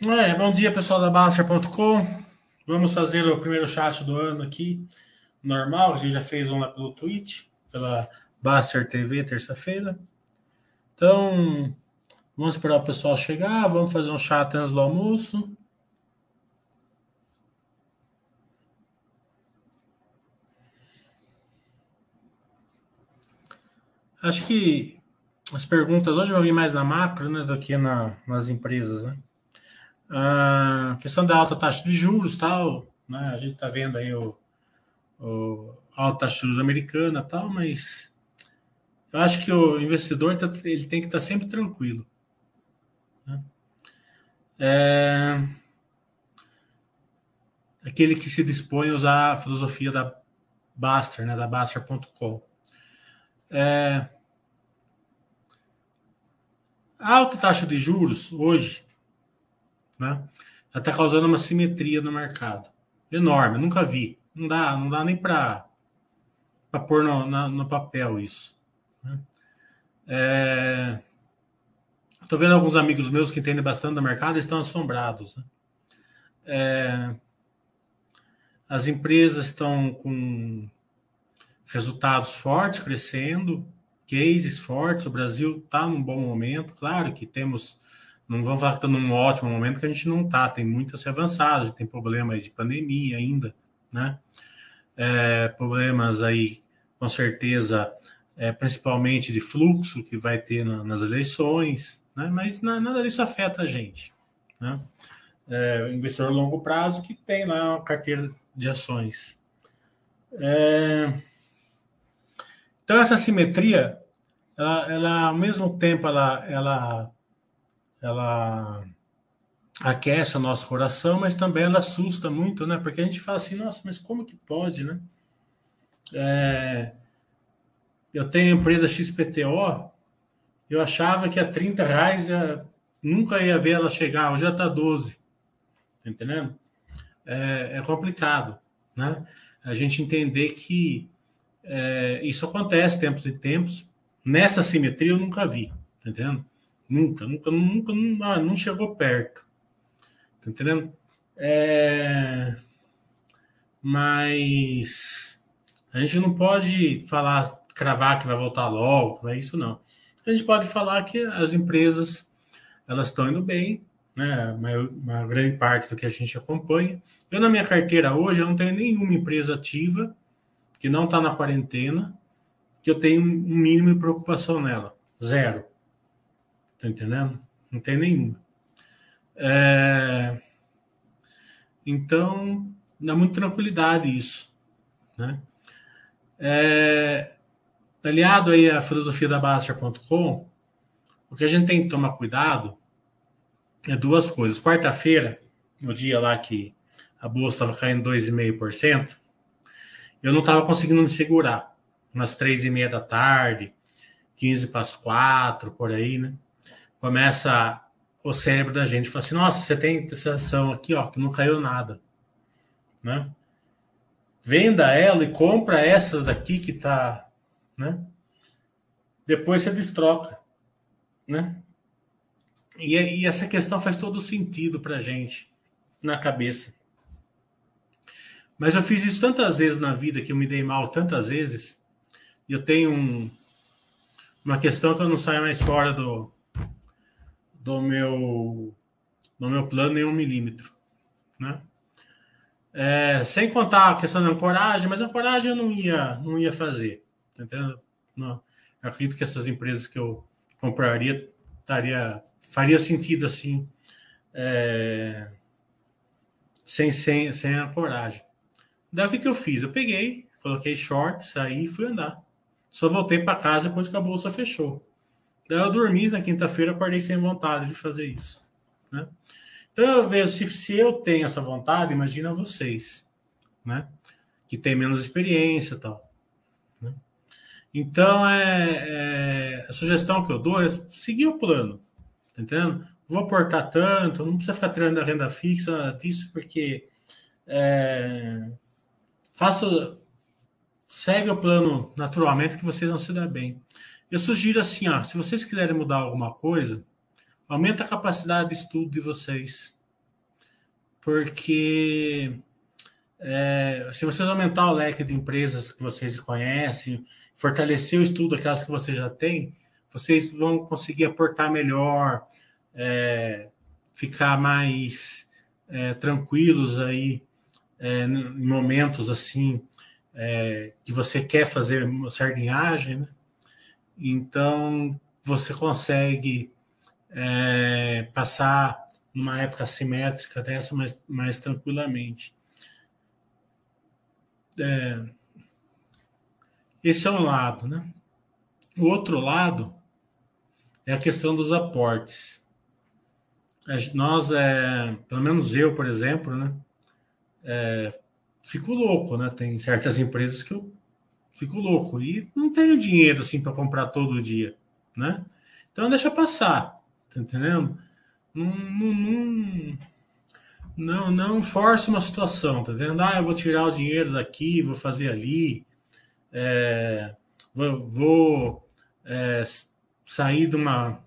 É, bom dia, pessoal da Baster.com. Vamos fazer o primeiro chat do ano aqui, normal. A gente já fez um lá pelo Twitch, pela Baster TV, terça-feira. Então, vamos esperar o pessoal chegar. Vamos fazer um chat antes do almoço. Acho que as perguntas hoje vão vir mais na macro né, do que na, nas empresas, né? A questão da alta taxa de juros, tal, né? A gente está vendo aí o, o alta taxa de juros americana, tal, mas eu acho que o investidor tá, ele tem que estar tá sempre tranquilo. Né? É, aquele que se dispõe a usar a filosofia da Baster, né, da Baster.com. É, a alta taxa de juros hoje né? está causando uma simetria no mercado. Enorme, nunca vi. Não dá, não dá nem para pôr no, na, no papel isso. Né? É... Estou vendo alguns amigos meus que entendem bastante do mercado estão assombrados. Né? É... As empresas estão com resultados fortes, crescendo, cases fortes. O Brasil está num bom momento. Claro que temos não vamos falar que está num ótimo momento que a gente não está, tem muito a ser avançado, tem problemas de pandemia ainda, né? É, problemas aí, com certeza, é, principalmente de fluxo que vai ter na, nas eleições, né? Mas nada disso afeta a gente, né? É, investidor a longo prazo que tem lá uma carteira de ações. É... Então, essa simetria, ela, ela, ao mesmo tempo, ela, ela ela aquece o nosso coração, mas também ela assusta muito, né? Porque a gente fala assim, nossa, mas como que pode, né? É, eu tenho a empresa XPTO, eu achava que a 30 reais ia, nunca ia ver ela chegar, hoje já está 12. Tá entendendo? É, é, complicado, né? A gente entender que é, isso acontece tempos e tempos. Nessa simetria eu nunca vi, tá entendendo? Nunca, nunca, nunca, não, ah, não chegou perto. Tá entendendo? É... Mas a gente não pode falar, cravar que vai voltar logo, é isso não. A gente pode falar que as empresas elas estão indo bem, né? Uma grande parte do que a gente acompanha. Eu, na minha carteira hoje, eu não tenho nenhuma empresa ativa que não está na quarentena, que eu tenho um mínimo de preocupação nela. Zero. Tá entendendo? Não tem nenhuma. É... Então, dá muita tranquilidade isso. Né? É... Aliado aí à filosofia da Baster.com, o que a gente tem que tomar cuidado é duas coisas. Quarta-feira, no dia lá que a bolsa estava caindo 2,5%, eu não estava conseguindo me segurar. Umas três e meia da tarde, 15 para as quatro, por aí, né? Começa o cérebro da gente fala assim: nossa, você tem essa ação aqui, ó, que não caiu nada, né? Venda ela e compra essas daqui que tá, né? Depois você destroca, né? E, e essa questão faz todo sentido para gente na cabeça. Mas eu fiz isso tantas vezes na vida que eu me dei mal tantas vezes. E eu tenho um, uma questão que eu não saio mais fora do, do meu, do meu plano em um milímetro. Né? É, sem contar a questão da ancoragem, mas a ancoragem eu não ia, não ia fazer. Tá entendendo? Não. Eu acredito que essas empresas que eu compraria taria, faria sentido assim, é, sem, sem, sem ancoragem. Daí o que, que eu fiz? Eu peguei, coloquei short, saí e fui andar. Só voltei para casa depois que a bolsa fechou. Daí eu dormi na quinta-feira, acordei sem vontade de fazer isso. Né? Então eu vejo se, se eu tenho essa vontade, imagina vocês, né? Que tem menos experiência e tal. Né? Então é, é, a sugestão que eu dou é seguir o plano, tá entendendo? Vou aportar tanto, não precisa ficar tirando a renda fixa, nada disso, porque é, faça, segue o plano naturalmente que você não se dá bem. Eu sugiro assim, ó, se vocês quiserem mudar alguma coisa, aumenta a capacidade de estudo de vocês, porque é, se vocês aumentar o leque de empresas que vocês conhecem, fortalecer o estudo daquelas que vocês já têm, vocês vão conseguir aportar melhor, é, ficar mais é, tranquilos aí é, em momentos assim é, que você quer fazer uma sardinhagem, né? Então você consegue é, passar numa época assimétrica dessa mais, mais tranquilamente. É, esse é um lado, né? O outro lado é a questão dos aportes. Nós, é, pelo menos eu, por exemplo, né? É, fico louco, né? Tem certas empresas que eu fico louco e não tenho dinheiro assim para comprar todo dia, né? Então deixa passar, tá entendendo? Não, não, não, não, force uma situação, tá entendendo? Ah, eu vou tirar o dinheiro daqui, vou fazer ali, é, vou, vou é, sair de uma,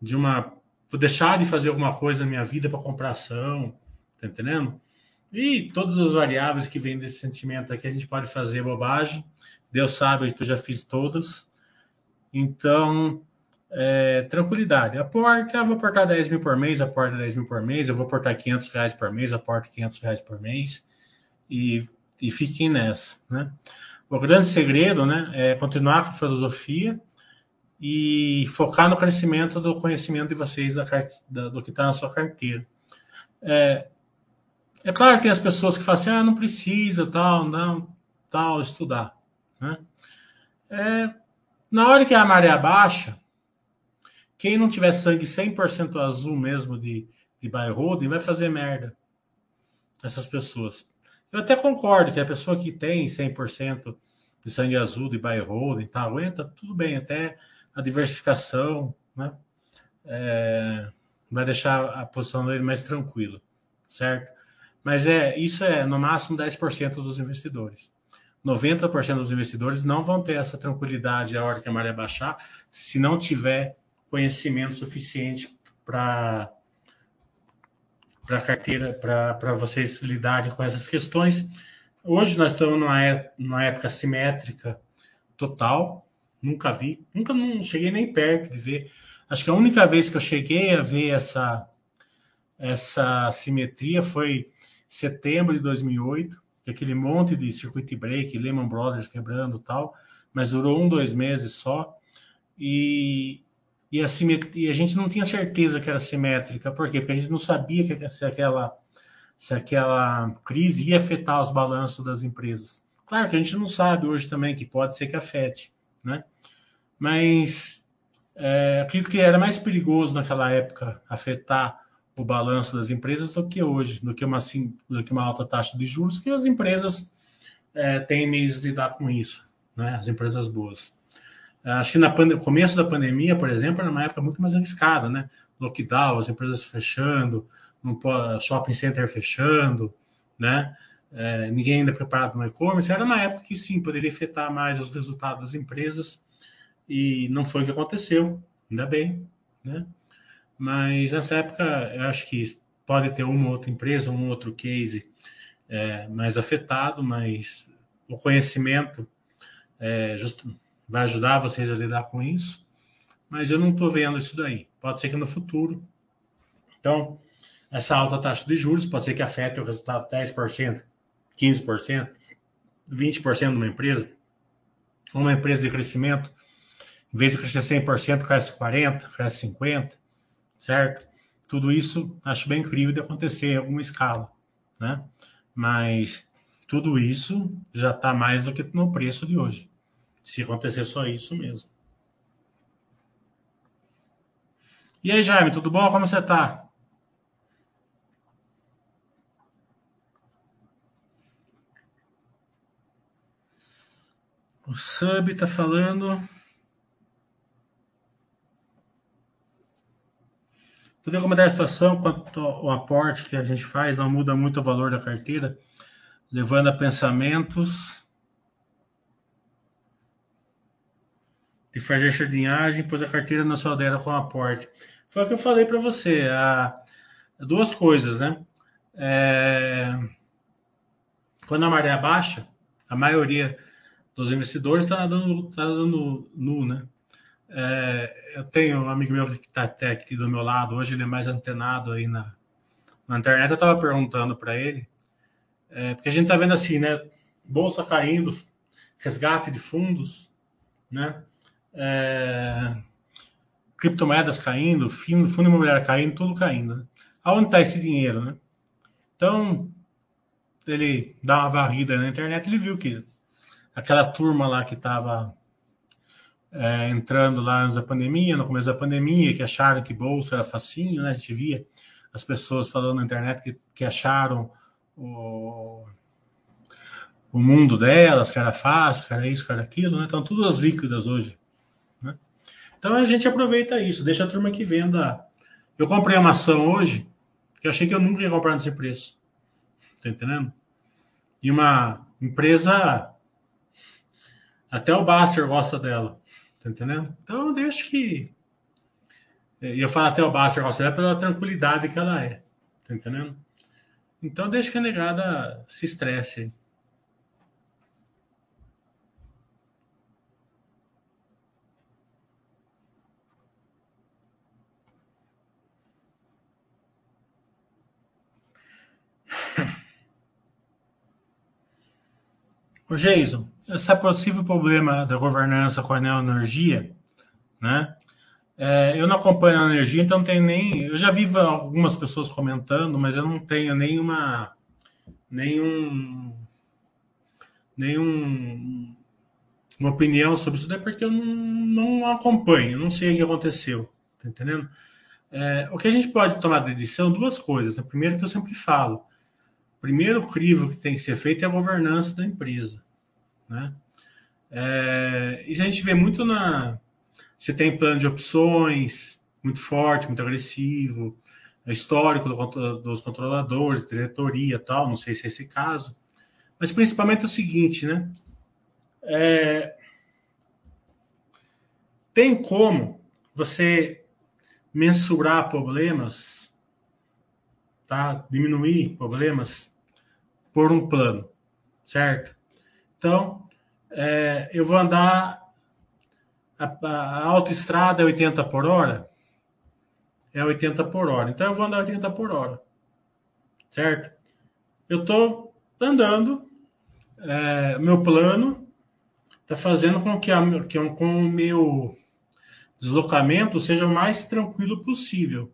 de uma, vou deixar de fazer alguma coisa na minha vida para comprar ação, tá entendendo? E todas as variáveis que vêm desse sentimento aqui, a gente pode fazer bobagem. Deus sabe que eu já fiz todas. Então, é, tranquilidade. Aporte, ah, vou aportar 10 mil por mês, aporta 10 mil por mês, eu vou aportar 500 reais por mês, aporto 500 reais por mês. E, e fiquem nessa, né? O grande segredo, né, é continuar com a filosofia e focar no crescimento do conhecimento de vocês da, da do que está na sua carteira. É, é claro que tem as pessoas que falam assim, ah, não precisa, tal, não, tal, estudar, né? É, na hora que a maré baixa, quem não tiver sangue 100% azul mesmo de, de holding vai fazer merda. Essas pessoas. Eu até concordo que a pessoa que tem 100% de sangue azul de buy holding, tá, aguenta, tudo bem, até a diversificação, né? É, vai deixar a posição dele mais tranquila, certo? Mas é isso é no máximo 10% dos investidores. 90% dos investidores não vão ter essa tranquilidade a hora que a maré baixar, se não tiver conhecimento suficiente para para carteira, para vocês lidarem com essas questões. Hoje nós estamos numa, é, numa época simétrica total, nunca vi, nunca não cheguei nem perto de ver. Acho que a única vez que eu cheguei a ver essa essa simetria foi setembro de 2008, aquele monte de circuit break, Lehman Brothers quebrando tal, mas durou um, dois meses só. E, e, a, e a gente não tinha certeza que era simétrica. Por quê? Porque a gente não sabia que, se, aquela, se aquela crise ia afetar os balanços das empresas. Claro que a gente não sabe hoje também que pode ser que afete, né? Mas é, acredito que era mais perigoso naquela época afetar o balanço das empresas do que hoje, do que uma, do que uma alta taxa de juros, que as empresas é, têm meios de lidar com isso, né? as empresas boas. Acho que no começo da pandemia, por exemplo, era uma época muito mais arriscada, né? Lockdown, as empresas fechando, shopping center fechando, né? É, ninguém ainda preparado no e-commerce. Era uma época que sim, poderia afetar mais os resultados das empresas e não foi o que aconteceu, ainda bem, né? Mas nessa época, eu acho que pode ter uma outra empresa, um outro case é, mais afetado, mas o conhecimento é, vai ajudar vocês a lidar com isso. Mas eu não estou vendo isso daí. Pode ser que no futuro. Então, essa alta taxa de juros pode ser que afete o resultado 10%, 15%, 20% de uma empresa. Uma empresa de crescimento, em vez de crescer 100%, cresce 40%, cresce 50% certo? Tudo isso acho bem incrível de acontecer em alguma escala, né? Mas tudo isso já está mais do que no preço de hoje. Se acontecer só isso mesmo. E aí, Jaime, tudo bom? Como você está? O Sub está falando. Poderia comentar a situação quanto ao aporte que a gente faz não muda muito o valor da carteira, levando a pensamentos de fazer jardinagem, pois a carteira não se altera com o aporte. Foi o que eu falei para você. Há duas coisas, né? é, quando a maré baixa, a maioria dos investidores está nadando, tá nadando nu, né? É, eu tenho um amigo meu que está até aqui do meu lado, hoje ele é mais antenado aí na, na internet. Eu estava perguntando para ele, é, porque a gente está vendo assim, né? Bolsa caindo, resgate de fundos, né? É, criptomoedas caindo, fundo, fundo imobiliário caindo, tudo caindo. Né? Aonde está esse dinheiro, né? Então, ele dá uma varrida na internet, ele viu que aquela turma lá que estava é, entrando lá antes da pandemia, no começo da pandemia, que acharam que bolsa era facinho, né? A gente via as pessoas falando na internet que, que acharam o, o mundo delas, que era fácil, que era isso, que era aquilo, né? Estão todas líquidas hoje. Né? Então a gente aproveita isso, deixa a turma que venda. Eu comprei uma ação hoje que eu achei que eu nunca ia comprar nesse preço. Tá entendendo? E uma empresa. Até o Baster gosta dela. Tá entendendo? Então eu deixo que. E eu falo até o Baster dela pela tranquilidade que ela é. Tá entendendo? Então deixa que a negada se estresse. O Jason, esse possível problema da governança com a neoenergia, né? É, eu não acompanho a energia, então não tenho nem. Eu já vi algumas pessoas comentando, mas eu não tenho nenhuma. nenhum. nenhum. uma opinião sobre isso, daí porque eu não, não acompanho, não sei o que aconteceu, tá entendendo? É, o que a gente pode tomar de edição, duas coisas. A primeira que eu sempre falo: primeiro crivo que tem que ser feito é a governança da empresa. Né? É, isso a gente vê muito na. Você tem plano de opções muito forte, muito agressivo, é histórico do, dos controladores, diretoria tal, não sei se é esse caso. Mas principalmente é o seguinte, né? É, tem como você mensurar problemas, tá? Diminuir problemas por um plano, certo? Então, é, eu vou andar a, a autoestrada é 80 por hora, é 80 por hora. Então eu vou andar 80 por hora, certo? Eu estou andando, é, meu plano está fazendo com que, a, que com o meu deslocamento seja o mais tranquilo possível,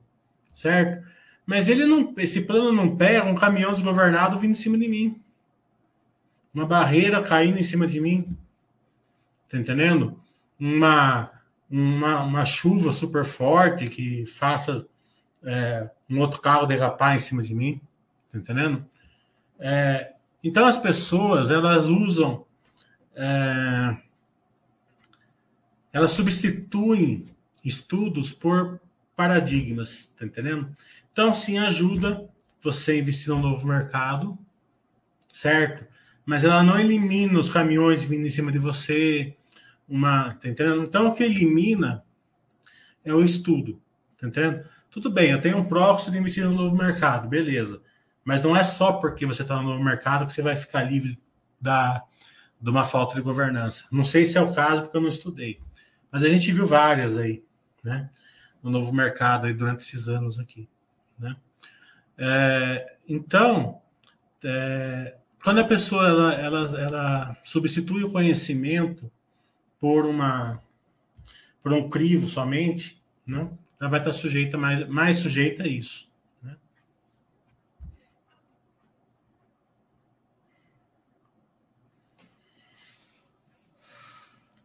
certo? Mas ele não, esse plano não pega um caminhão desgovernado vindo em cima de mim uma barreira caindo em cima de mim. Tá entendendo? Uma, uma, uma chuva super forte que faça é, um outro carro derrapar em cima de mim. Tá entendendo? É, então as pessoas elas usam. É, elas substituem estudos por paradigmas, tá entendendo? Então, sim, ajuda você a investir no novo mercado, certo? Mas ela não elimina os caminhões vindo em cima de você. Uma, tá entendendo? Então, o que elimina é o estudo. Tá entendendo? Tudo bem, eu tenho um profit de investir no novo mercado, beleza. Mas não é só porque você está no novo mercado que você vai ficar livre da, de uma falta de governança. Não sei se é o caso, porque eu não estudei. Mas a gente viu várias aí, né? No novo mercado aí durante esses anos aqui, né? É, então, é, quando a pessoa ela, ela, ela substitui o conhecimento por uma por um crivo somente, né? ela vai estar sujeita mais, mais sujeita a isso. Né?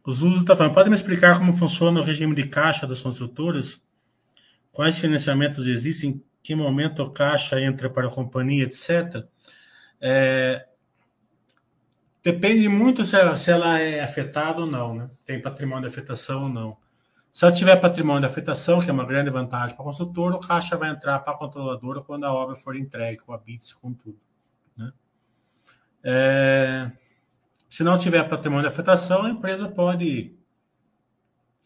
O Zuzo está falando, pode me explicar como funciona o regime de caixa das construtoras? Quais financiamentos existem? Em que momento a caixa entra para a companhia, etc.? É, Depende muito se ela, se ela é afetada ou não, né? Tem patrimônio de afetação ou não. Se ela tiver patrimônio de afetação, que é uma grande vantagem para a consultora, o caixa vai entrar para a controladora quando a obra for entregue, com a BITS, com tudo. Né? É, se não tiver patrimônio de afetação, a empresa pode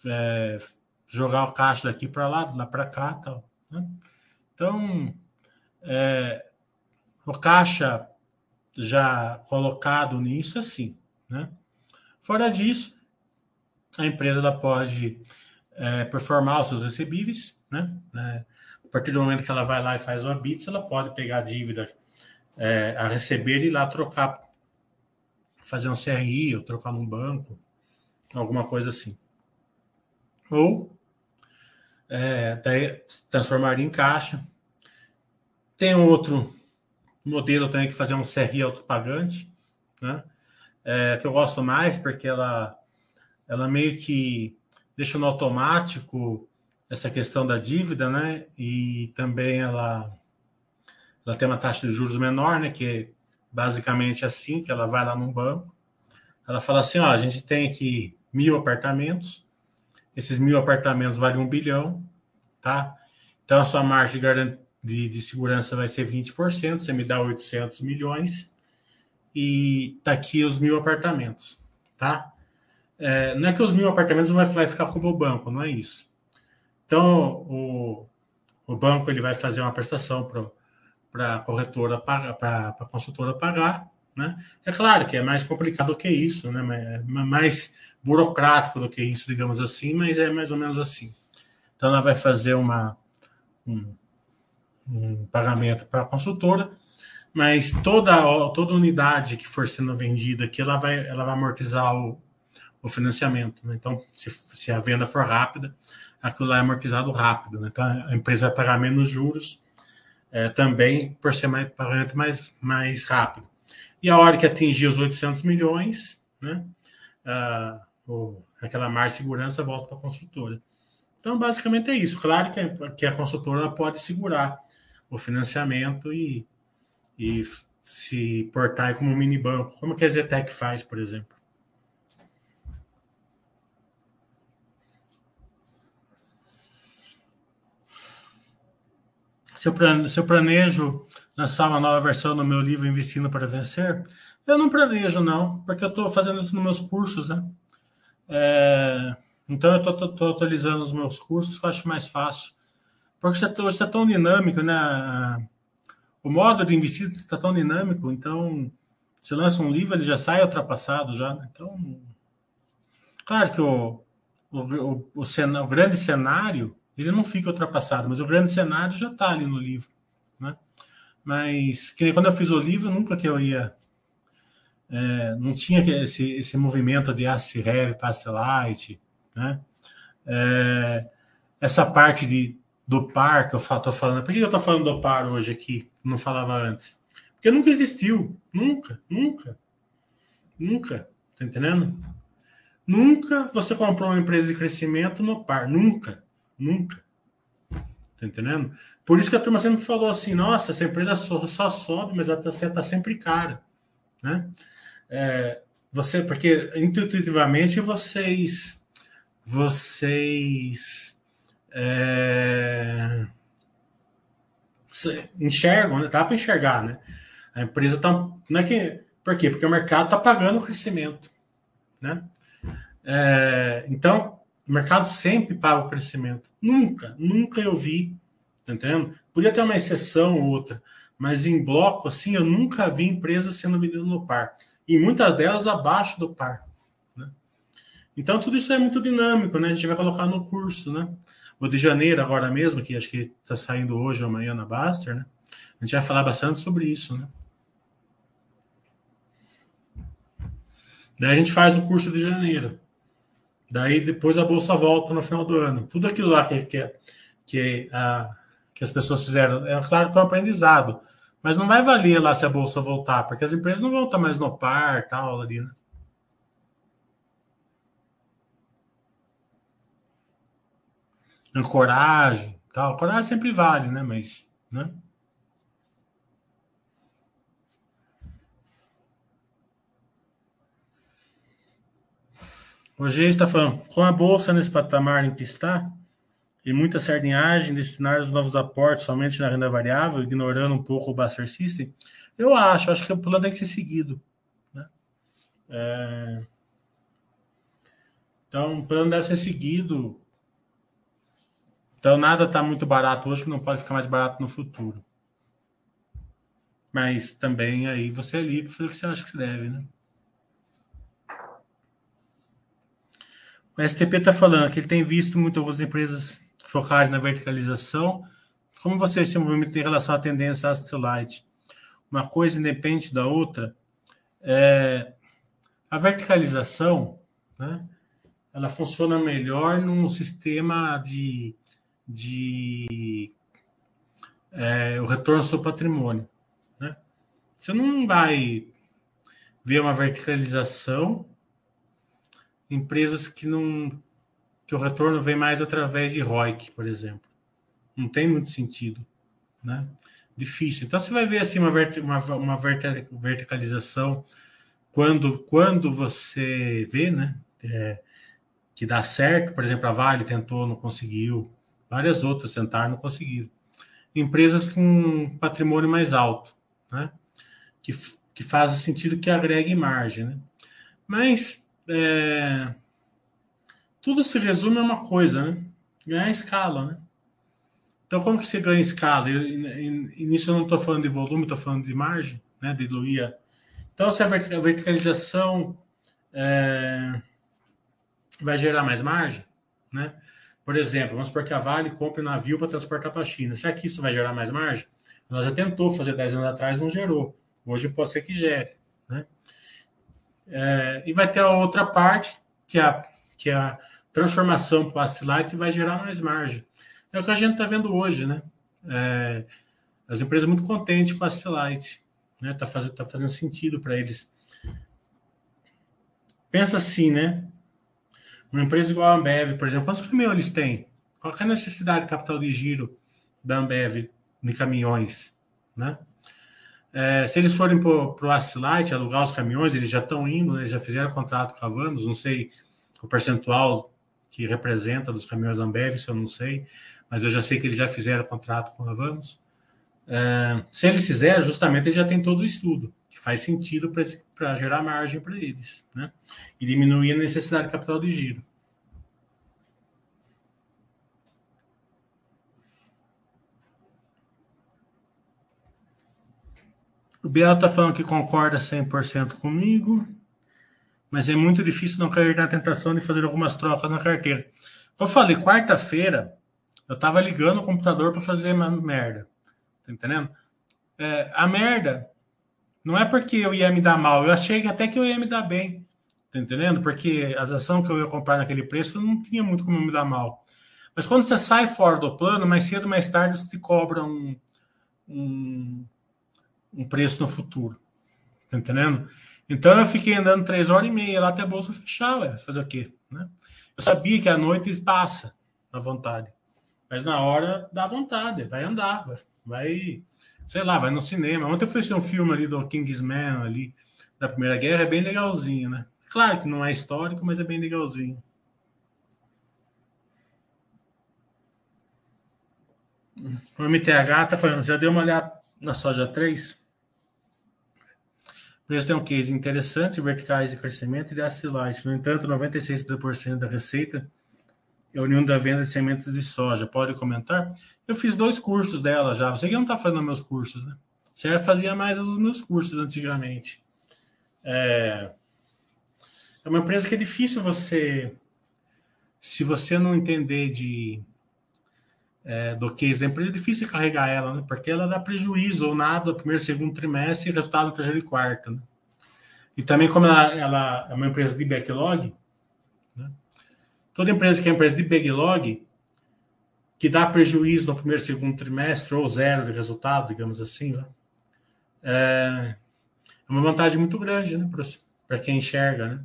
é, jogar o caixa daqui para lá, lá para cá tal. Né? Então, é, o caixa já colocado nisso, assim, né? Fora disso, a empresa ela pode é, performar os seus recebíveis, né? É, a partir do momento que ela vai lá e faz o habits, ela pode pegar a dívida é, a receber e ir lá trocar, fazer um CRI ou trocar num banco, alguma coisa assim. Ou é, transformar em caixa. Tem um outro modelo também que fazer um CRI autopagante, né? É, que eu gosto mais porque ela, ela meio que deixa no automático essa questão da dívida, né? E também ela, ela tem uma taxa de juros menor, né? Que é basicamente assim, que ela vai lá num banco, ela fala assim, ó, a gente tem aqui mil apartamentos, esses mil apartamentos valem um bilhão, tá? Então a sua margem de, de segurança vai ser 20%, você me dá 800 milhões e tá aqui os mil apartamentos, tá? É, não é que os mil apartamentos não vai ficar como o banco, não é isso. Então o, o banco ele vai fazer uma prestação para a corretora para a consultora pagar, né? É claro que é mais complicado do que isso, né? Mais burocrático do que isso, digamos assim, mas é mais ou menos assim. Então, ela vai fazer uma, um, um pagamento para a consultora, mas toda, toda unidade que for sendo vendida aqui, ela vai, ela vai amortizar o, o financiamento. Né? Então, se, se, a venda for rápida, aquilo lá é amortizado rápido. Né? Então, a empresa vai pagar menos juros é, também por ser mais, pagamento mais, mais rápido. E a hora que atingir os 800 milhões, né? Ah, o, aquela margem de segurança volta para a construtora. Então, basicamente é isso. Claro que, a, que a consultora pode segurar o financiamento e, e se portar como um mini banco, como que a Zetec faz, por exemplo. Se eu, se eu planejo lançar uma nova versão do meu livro Investindo para Vencer, eu não planejo, não, porque eu estou fazendo isso nos meus cursos, né? É, então eu estou atualizando os meus cursos, que eu acho mais fácil. Porque hoje está tão dinâmico, né? O modo de investir está tão dinâmico, então você lança um livro, ele já sai ultrapassado já. Né? Então, claro que o, o, o, o, o grande cenário ele não fica ultrapassado, mas o grande cenário já está ali no livro, né? Mas que quando eu fiz o livro, nunca que eu ia é, não tinha esse, esse movimento de Pass Light, né? É, essa parte de, do par que eu estou falando. Por que eu estou falando do par hoje aqui? Não falava antes. Porque nunca existiu. Nunca, nunca. Nunca. Tá entendendo? Nunca você comprou uma empresa de crescimento no par. Nunca. Nunca. Tá entendendo? Por isso que a turma sempre falou assim: nossa, essa empresa só, só sobe, mas ela está tá sempre cara. Né? É, você, porque intuitivamente vocês vocês é, enxergam, né? Dá para enxergar, né? A empresa tá. Não é que. Por quê? Porque o mercado está pagando o crescimento. Né? É, então, o mercado sempre paga o crescimento. Nunca, nunca eu vi, tá entendendo? Podia ter uma exceção ou outra, mas em bloco, assim, eu nunca vi empresas sendo vendidas no par. E muitas delas abaixo do par. Então, tudo isso é muito dinâmico, né? A gente vai colocar no curso, né? O de janeiro, agora mesmo, que acho que está saindo hoje ou amanhã na Baster, né? A gente vai falar bastante sobre isso, né? Daí a gente faz o curso de janeiro. Daí depois a bolsa volta no final do ano. Tudo aquilo lá que, que, que, a, que as pessoas fizeram, é claro que é um aprendizado. Mas não vai valer lá se a bolsa voltar, porque as empresas não vão estar mais no par, tal, ali, né? Coragem, tal. Coragem sempre vale, né? Mas, né? Hoje está falando, com a bolsa nesse patamar em que está, e muita sardinhagem, destinar os novos aportes somente na renda variável, ignorando um pouco o Buster System, eu acho, acho que o plano tem que ser seguido. Né? É... Então, o plano deve ser seguido então nada está muito barato hoje que não pode ficar mais barato no futuro. Mas também aí você é livre para o que você acha que se deve, né? O STP está falando que ele tem visto muito algumas empresas focarem na verticalização. Como você se movimenta em relação à tendência Astelite? Uma coisa independe da outra. É, a verticalização, né, ela funciona melhor num sistema de, de é, o retorno do seu patrimônio. Né? Você não vai ver uma verticalização empresas que não que o retorno vem mais através de ROIC, por exemplo. Não tem muito sentido, né? Difícil. Então você vai ver assim uma, uma, uma verticalização quando quando você vê, né? É, que dá certo, por exemplo, a Vale tentou, não conseguiu, várias outras tentaram, não conseguiram. Empresas com patrimônio mais alto, né? Que, que faz sentido que agregue margem, né? Mas é, tudo se resume a uma coisa, né? Ganhar escala, né? Então, como que você ganha escala? E, nisso eu não estou falando de volume, estou falando de margem, né? Diluir. Então, se a verticalização é, vai gerar mais margem, né? Por exemplo, vamos supor que a Vale compre um navio para transportar para a China. Será que isso vai gerar mais margem? Ela já tentou fazer 10 anos atrás, não gerou. Hoje pode ser que gere, né? É, e vai ter a outra parte, que é a, que é a transformação para o que vai gerar mais margem. É o que a gente está vendo hoje, né? É, as empresas muito contentes com a Astelite, né? Está fazendo, tá fazendo sentido para eles. Pensa assim, né? Uma empresa igual a Ambev, por exemplo, quantos caminhões eles têm? Qual é a necessidade de capital de giro da Ambev de caminhões, né? É, se eles forem para o Astilite alugar os caminhões, eles já estão indo, né, já fizeram contrato com a Vanos, não sei o percentual que representa dos caminhões da Ambev, isso eu não sei, mas eu já sei que eles já fizeram contrato com a Vanos. É, se eles fizerem, justamente ele já tem todo o estudo, que faz sentido para gerar margem para eles, né? E diminuir a necessidade de capital de giro. O Biel está falando que concorda 100% comigo, mas é muito difícil não cair na tentação de fazer algumas trocas na carteira. Como eu falei, quarta-feira eu estava ligando o computador para fazer uma merda. Tá entendendo? É, a merda não é porque eu ia me dar mal, eu achei até que eu ia me dar bem. Tá entendendo? Porque as ações que eu ia comprar naquele preço não tinha muito como me dar mal. Mas quando você sai fora do plano, mais cedo ou mais tarde você te cobra um, um um preço no futuro. Tá entendendo? Então eu fiquei andando três horas e meia lá até a bolsa fechar, ué. fazer o quê? Né? Eu sabia que a noite passa à vontade, mas na hora dá vontade, vai andar, vai, sei lá, vai no cinema. Ontem eu fui assistir um filme ali do Kingsman ali da Primeira Guerra, é bem legalzinho, né? Claro que não é histórico, mas é bem legalzinho. O MTH tá falando, já deu uma olhada na soja 3? O preço tem um case interessante, verticais de crescimento e de asilite. No entanto, 96% da receita é oriundo da venda de sementes de soja. Pode comentar? Eu fiz dois cursos dela já. Você que não está fazendo meus cursos, né? Você fazia mais os meus cursos antigamente. É... é uma empresa que é difícil você... Se você não entender de é, do case da empresa, é difícil carregar ela, né? porque ela dá prejuízo ou nada no primeiro, segundo trimestre e resultado no terceiro e quarto. Né? E também, como ela, ela, é uma empresa de backlog, né? toda empresa que é empresa de backlog, que dá prejuízo no primeiro, segundo trimestre ou zero de resultado, digamos assim, né? é, é uma vantagem muito grande né? para quem enxerga. Né?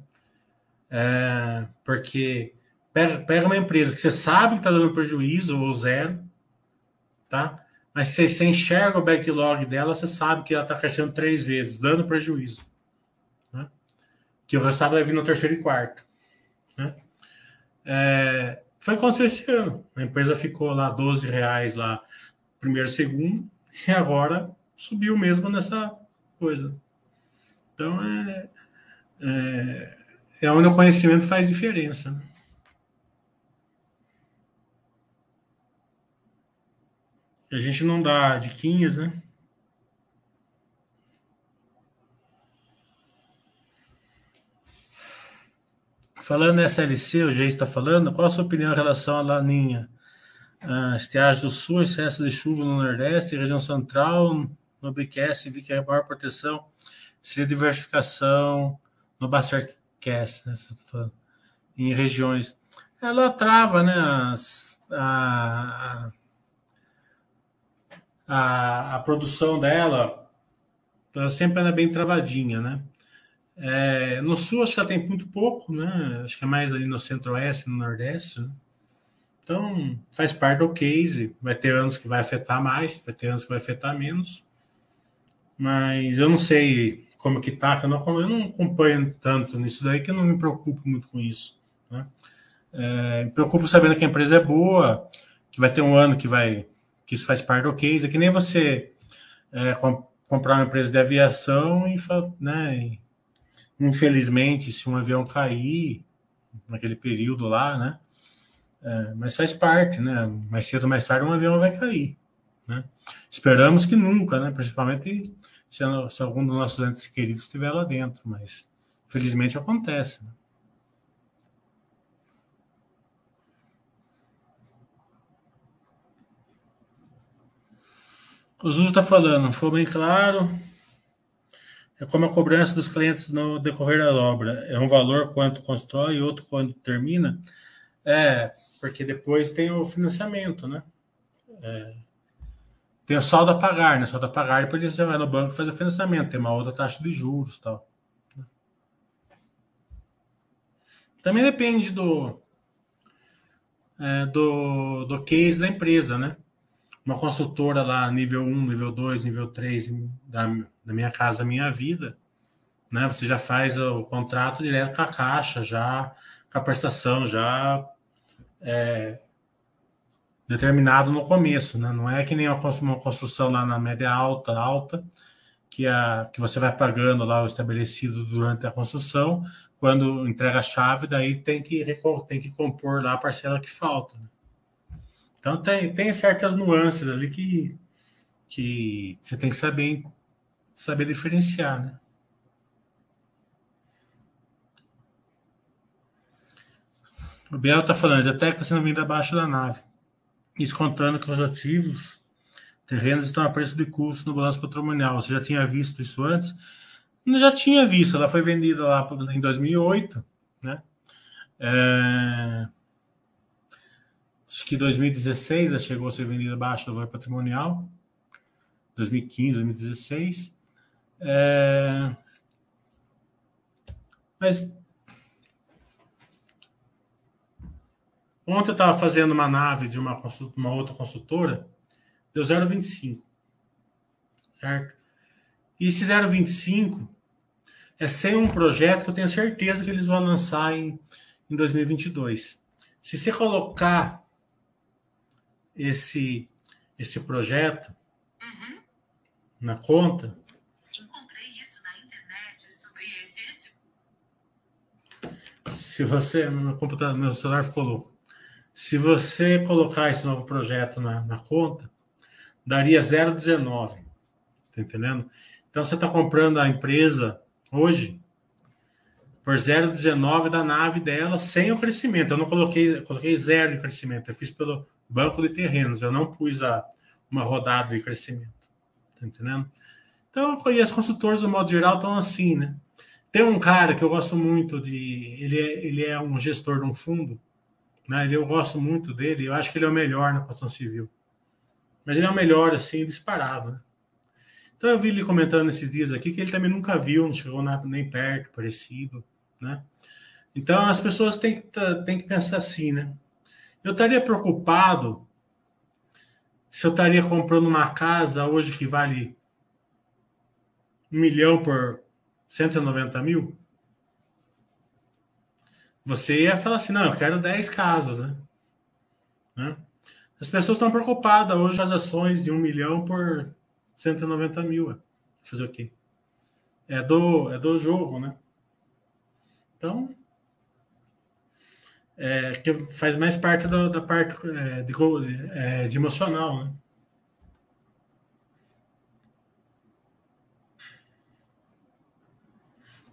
É, porque Pega, pega uma empresa que você sabe que está dando prejuízo ou zero, tá? Mas se você enxerga o backlog dela, você sabe que ela está crescendo três vezes, dando prejuízo. Né? Que o resultado vai vir no terceiro e quarto. Né? É, foi acontecer esse ano. A empresa ficou lá 12 reais lá, primeiro segundo, e agora subiu mesmo nessa coisa. Então é, é, é onde o conhecimento faz diferença. Né? A gente não dá diquinhas, né? Falando SLC, o G está falando, qual a sua opinião em relação à laninha? Ah, estiagem do sul, excesso de chuva no Nordeste, região central, no BQS, vi que a maior proteção seria diversificação no Bastercast, né? Falando, em regiões. Ela trava, né? As, a, a, a produção dela ela sempre anda bem travadinha, né? É, no sul acho que ela tem muito pouco, né? Acho que é mais ali no centro-oeste, no nordeste, né? Então faz parte do case. Vai ter anos que vai afetar mais, vai ter anos que vai afetar menos. Mas eu não sei como que tá, que eu não, eu não acompanho tanto nisso daí, que eu não me preocupo muito com isso. Né? É, me preocupo sabendo que a empresa é boa, que vai ter um ano que vai que isso faz parte do case. É que nem você é, comprar uma empresa de aviação e, né, e Infelizmente, se um avião cair naquele período lá, né? É, mas faz parte, né? Mais cedo ou mais tarde um avião vai cair. Né? Esperamos que nunca, né? Principalmente se, se algum dos nossos entes queridos estiver lá dentro, mas infelizmente acontece. Né? O Zuzo está falando, foi bem claro, é como a cobrança dos clientes no decorrer da obra. É um valor quanto constrói e outro quando termina. É, porque depois tem o financiamento, né? É, tem o saldo a pagar, né? Saldo a pagar, depois você vai no banco e faz o financiamento. Tem uma outra taxa de juros tal. Também depende do, é, do, do case da empresa, né? Uma consultora lá, nível 1, nível 2, nível 3 da, da Minha Casa Minha Vida, né? Você já faz o contrato direto com a caixa, já com a prestação já é, determinado no começo, né? Não é que nem uma construção lá na média alta, alta, que, a, que você vai pagando lá o estabelecido durante a construção, quando entrega a chave, daí tem que, tem que compor lá a parcela que falta. Né? Então tem, tem certas nuances ali que, que você tem que saber saber diferenciar, né? O Biel está falando, a técnica sendo vinda abaixo da nave. Isso contando que os ativos, terrenos estão a preço de custo no balanço patrimonial. Você já tinha visto isso antes? Eu já tinha visto, ela foi vendida lá em 2008, né? É... Acho que 2016 ela chegou a ser vendida abaixo do valor patrimonial. 2015, 2016. É... Mas ontem eu estava fazendo uma nave de uma, uma outra consultora, deu 0,25. Certo? E esse 0,25 é sem um projeto que eu tenho certeza que eles vão lançar em, em 2022. Se você colocar esse, esse projeto uhum. na conta, se você. Meu, computador, meu celular ficou louco. Se você colocar esse novo projeto na, na conta, daria 0,19. Tá entendendo? Então você está comprando a empresa hoje por 0,19 da nave dela sem o crescimento. Eu não coloquei, eu coloquei zero de crescimento. Eu fiz pelo banco de terrenos. Eu não pus a, uma rodada de crescimento. Tá entendendo? Então, e as consultores, do modo geral, estão assim, né? Tem um cara que eu gosto muito de. Ele é, ele é um gestor de um fundo, né? Eu gosto muito dele, eu acho que ele é o melhor na construção civil. Mas ele é o melhor, assim, disparado, né? Então eu vi ele comentando esses dias aqui que ele também nunca viu, não chegou nada nem perto, parecido, né? Então as pessoas têm que, têm que pensar assim, né? Eu estaria preocupado se eu estaria comprando uma casa hoje que vale um milhão por 190 mil, você ia falar assim, não, eu quero 10 casas, né? né? As pessoas estão preocupadas hoje as ações de um milhão por 190 mil. Fazer o quê? É do, é do jogo, né? Então, é, que faz mais parte da, da parte é, de, é, de emocional, né?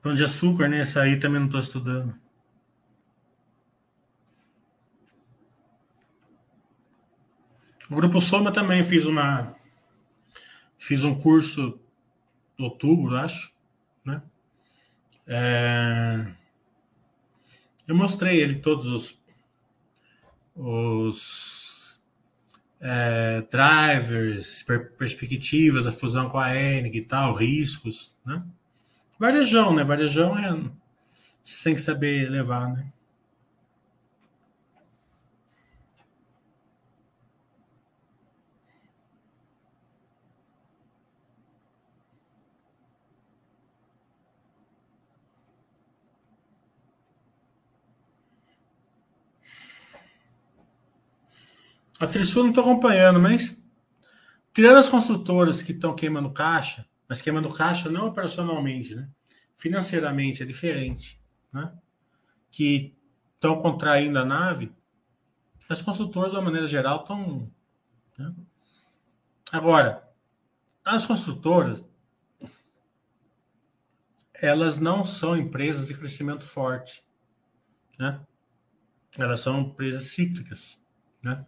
Pão de açúcar, né? Essa aí também não estou estudando. O Grupo Soma também fiz uma. Fiz um curso em outubro, acho, né? É, eu mostrei ele todos os, os é, drivers, per, perspectivas, a fusão com a Enig e tal, riscos, né? Varejão, né? Varejão é que saber levar, né? A Trisul não estou acompanhando, mas tirando as construtoras que estão queimando caixa, mas queimando caixa não operacionalmente, né? Financeiramente é diferente, né? Que estão contraindo a nave, as construtoras, de uma maneira geral, estão. Né? Agora, as construtoras, elas não são empresas de crescimento forte, né? Elas são empresas cíclicas, né?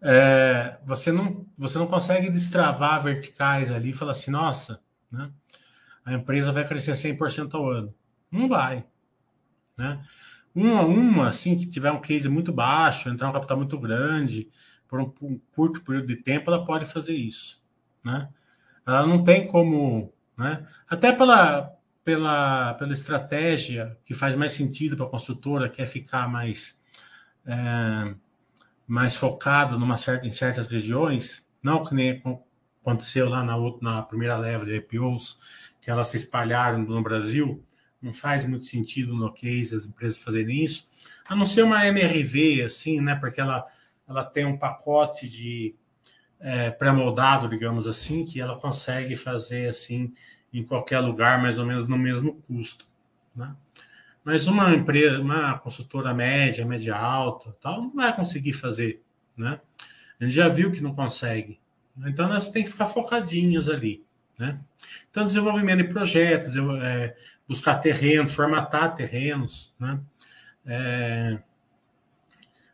É, você, não, você não consegue destravar verticais ali e falar assim, nossa, né, a empresa vai crescer 100% ao ano. Não vai. Né? Uma, uma, assim, que tiver um case muito baixo, entrar um capital muito grande, por um, um curto período de tempo, ela pode fazer isso. Né? Ela não tem como. Né? Até pela, pela, pela estratégia que faz mais sentido para a construtora, que é ficar mais. É, mais focado numa certa, em certas regiões, não que nem aconteceu lá na, outra, na primeira leva de IPOs, que elas se espalharam no Brasil, não faz muito sentido no case as empresas fazerem isso, a não ser uma MRV, assim, né, porque ela, ela tem um pacote de é, pré-moldado, digamos assim, que ela consegue fazer, assim, em qualquer lugar, mais ou menos no mesmo custo, né? Mas uma empresa, uma consultora média, média alta, tal, não vai conseguir fazer, né? A gente já viu que não consegue. Então, nós tem que ficar focadinhos ali, né? Então, desenvolvimento de projetos, é, buscar terrenos, formatar terrenos, né? É,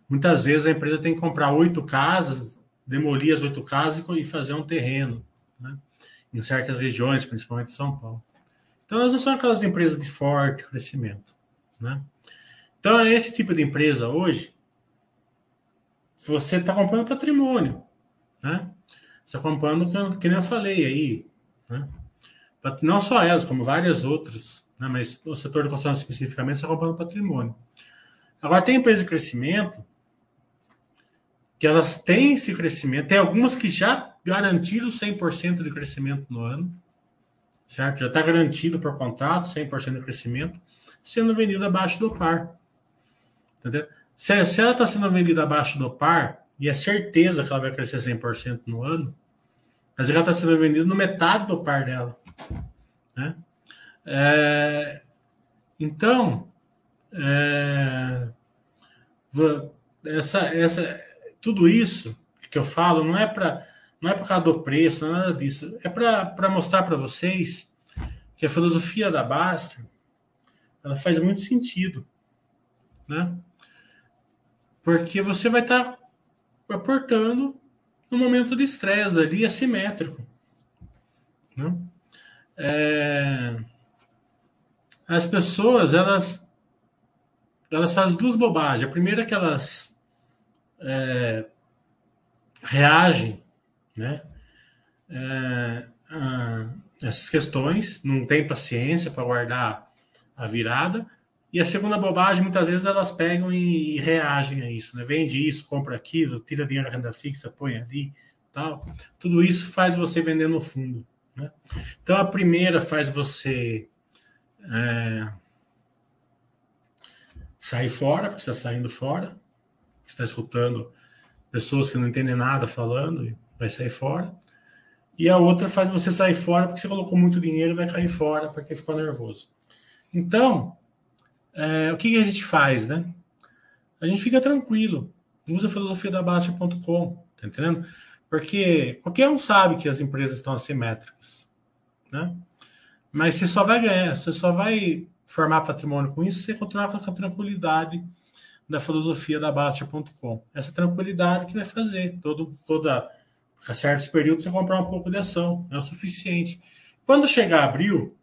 muitas vezes a empresa tem que comprar oito casas, demolir as oito casas e fazer um terreno, né? Em certas regiões, principalmente São Paulo. Então, elas não são aquelas empresas de forte crescimento. Né? Então, é esse tipo de empresa hoje, você está comprando patrimônio. Né? Você está comprando, que, nem eu falei aí. Né? Não só elas, como várias outras, né? mas no setor de construção especificamente, você está comprando patrimônio. Agora, tem empresas de crescimento que elas têm esse crescimento, tem algumas que já garantiram 100% de crescimento no ano, certo? Já está garantido por contrato 100% de crescimento sendo vendida abaixo do par. Entendeu? Se, se ela está sendo vendida abaixo do par, e é certeza que ela vai crescer 100% no ano, mas ela está sendo vendida no metade do par dela. Né? É, então, é, essa, essa, tudo isso que eu falo não é para não é por causa do preço, é nada disso. É para mostrar para vocês que a filosofia da Basta ela faz muito sentido, né? Porque você vai estar tá aportando no momento de estresse ali assimétrico, né? É... As pessoas elas elas fazem duas bobagens. A primeira é que elas é, reagem, né? É, a essas questões, não tem paciência para guardar a virada. E a segunda bobagem, muitas vezes elas pegam e, e, reagem a isso, né? Vende isso, compra aquilo, tira dinheiro da renda fixa, põe ali, tal. Tudo isso faz você vender no fundo, né? Então a primeira faz você é, sair fora, porque está saindo fora, está escutando pessoas que não entendem nada falando e vai sair fora. E a outra faz você sair fora porque você colocou muito dinheiro e vai cair fora porque ficou nervoso. Então, é, o que, que, a gente faz, né? A gente fica tranquilo. Usa a filosofia da Baixa.com, tá entendendo? Porque qualquer um sabe que as empresas estão assimétricas, né? Mas você só vai ganhar, você só vai formar patrimônio com isso se você continuar com a tranquilidade da filosofia da Bastia.com. Essa tranquilidade que vai fazer. Todo, toda, a certos períodos, você comprar um pouco de ação. É o suficiente. Quando chegar abril,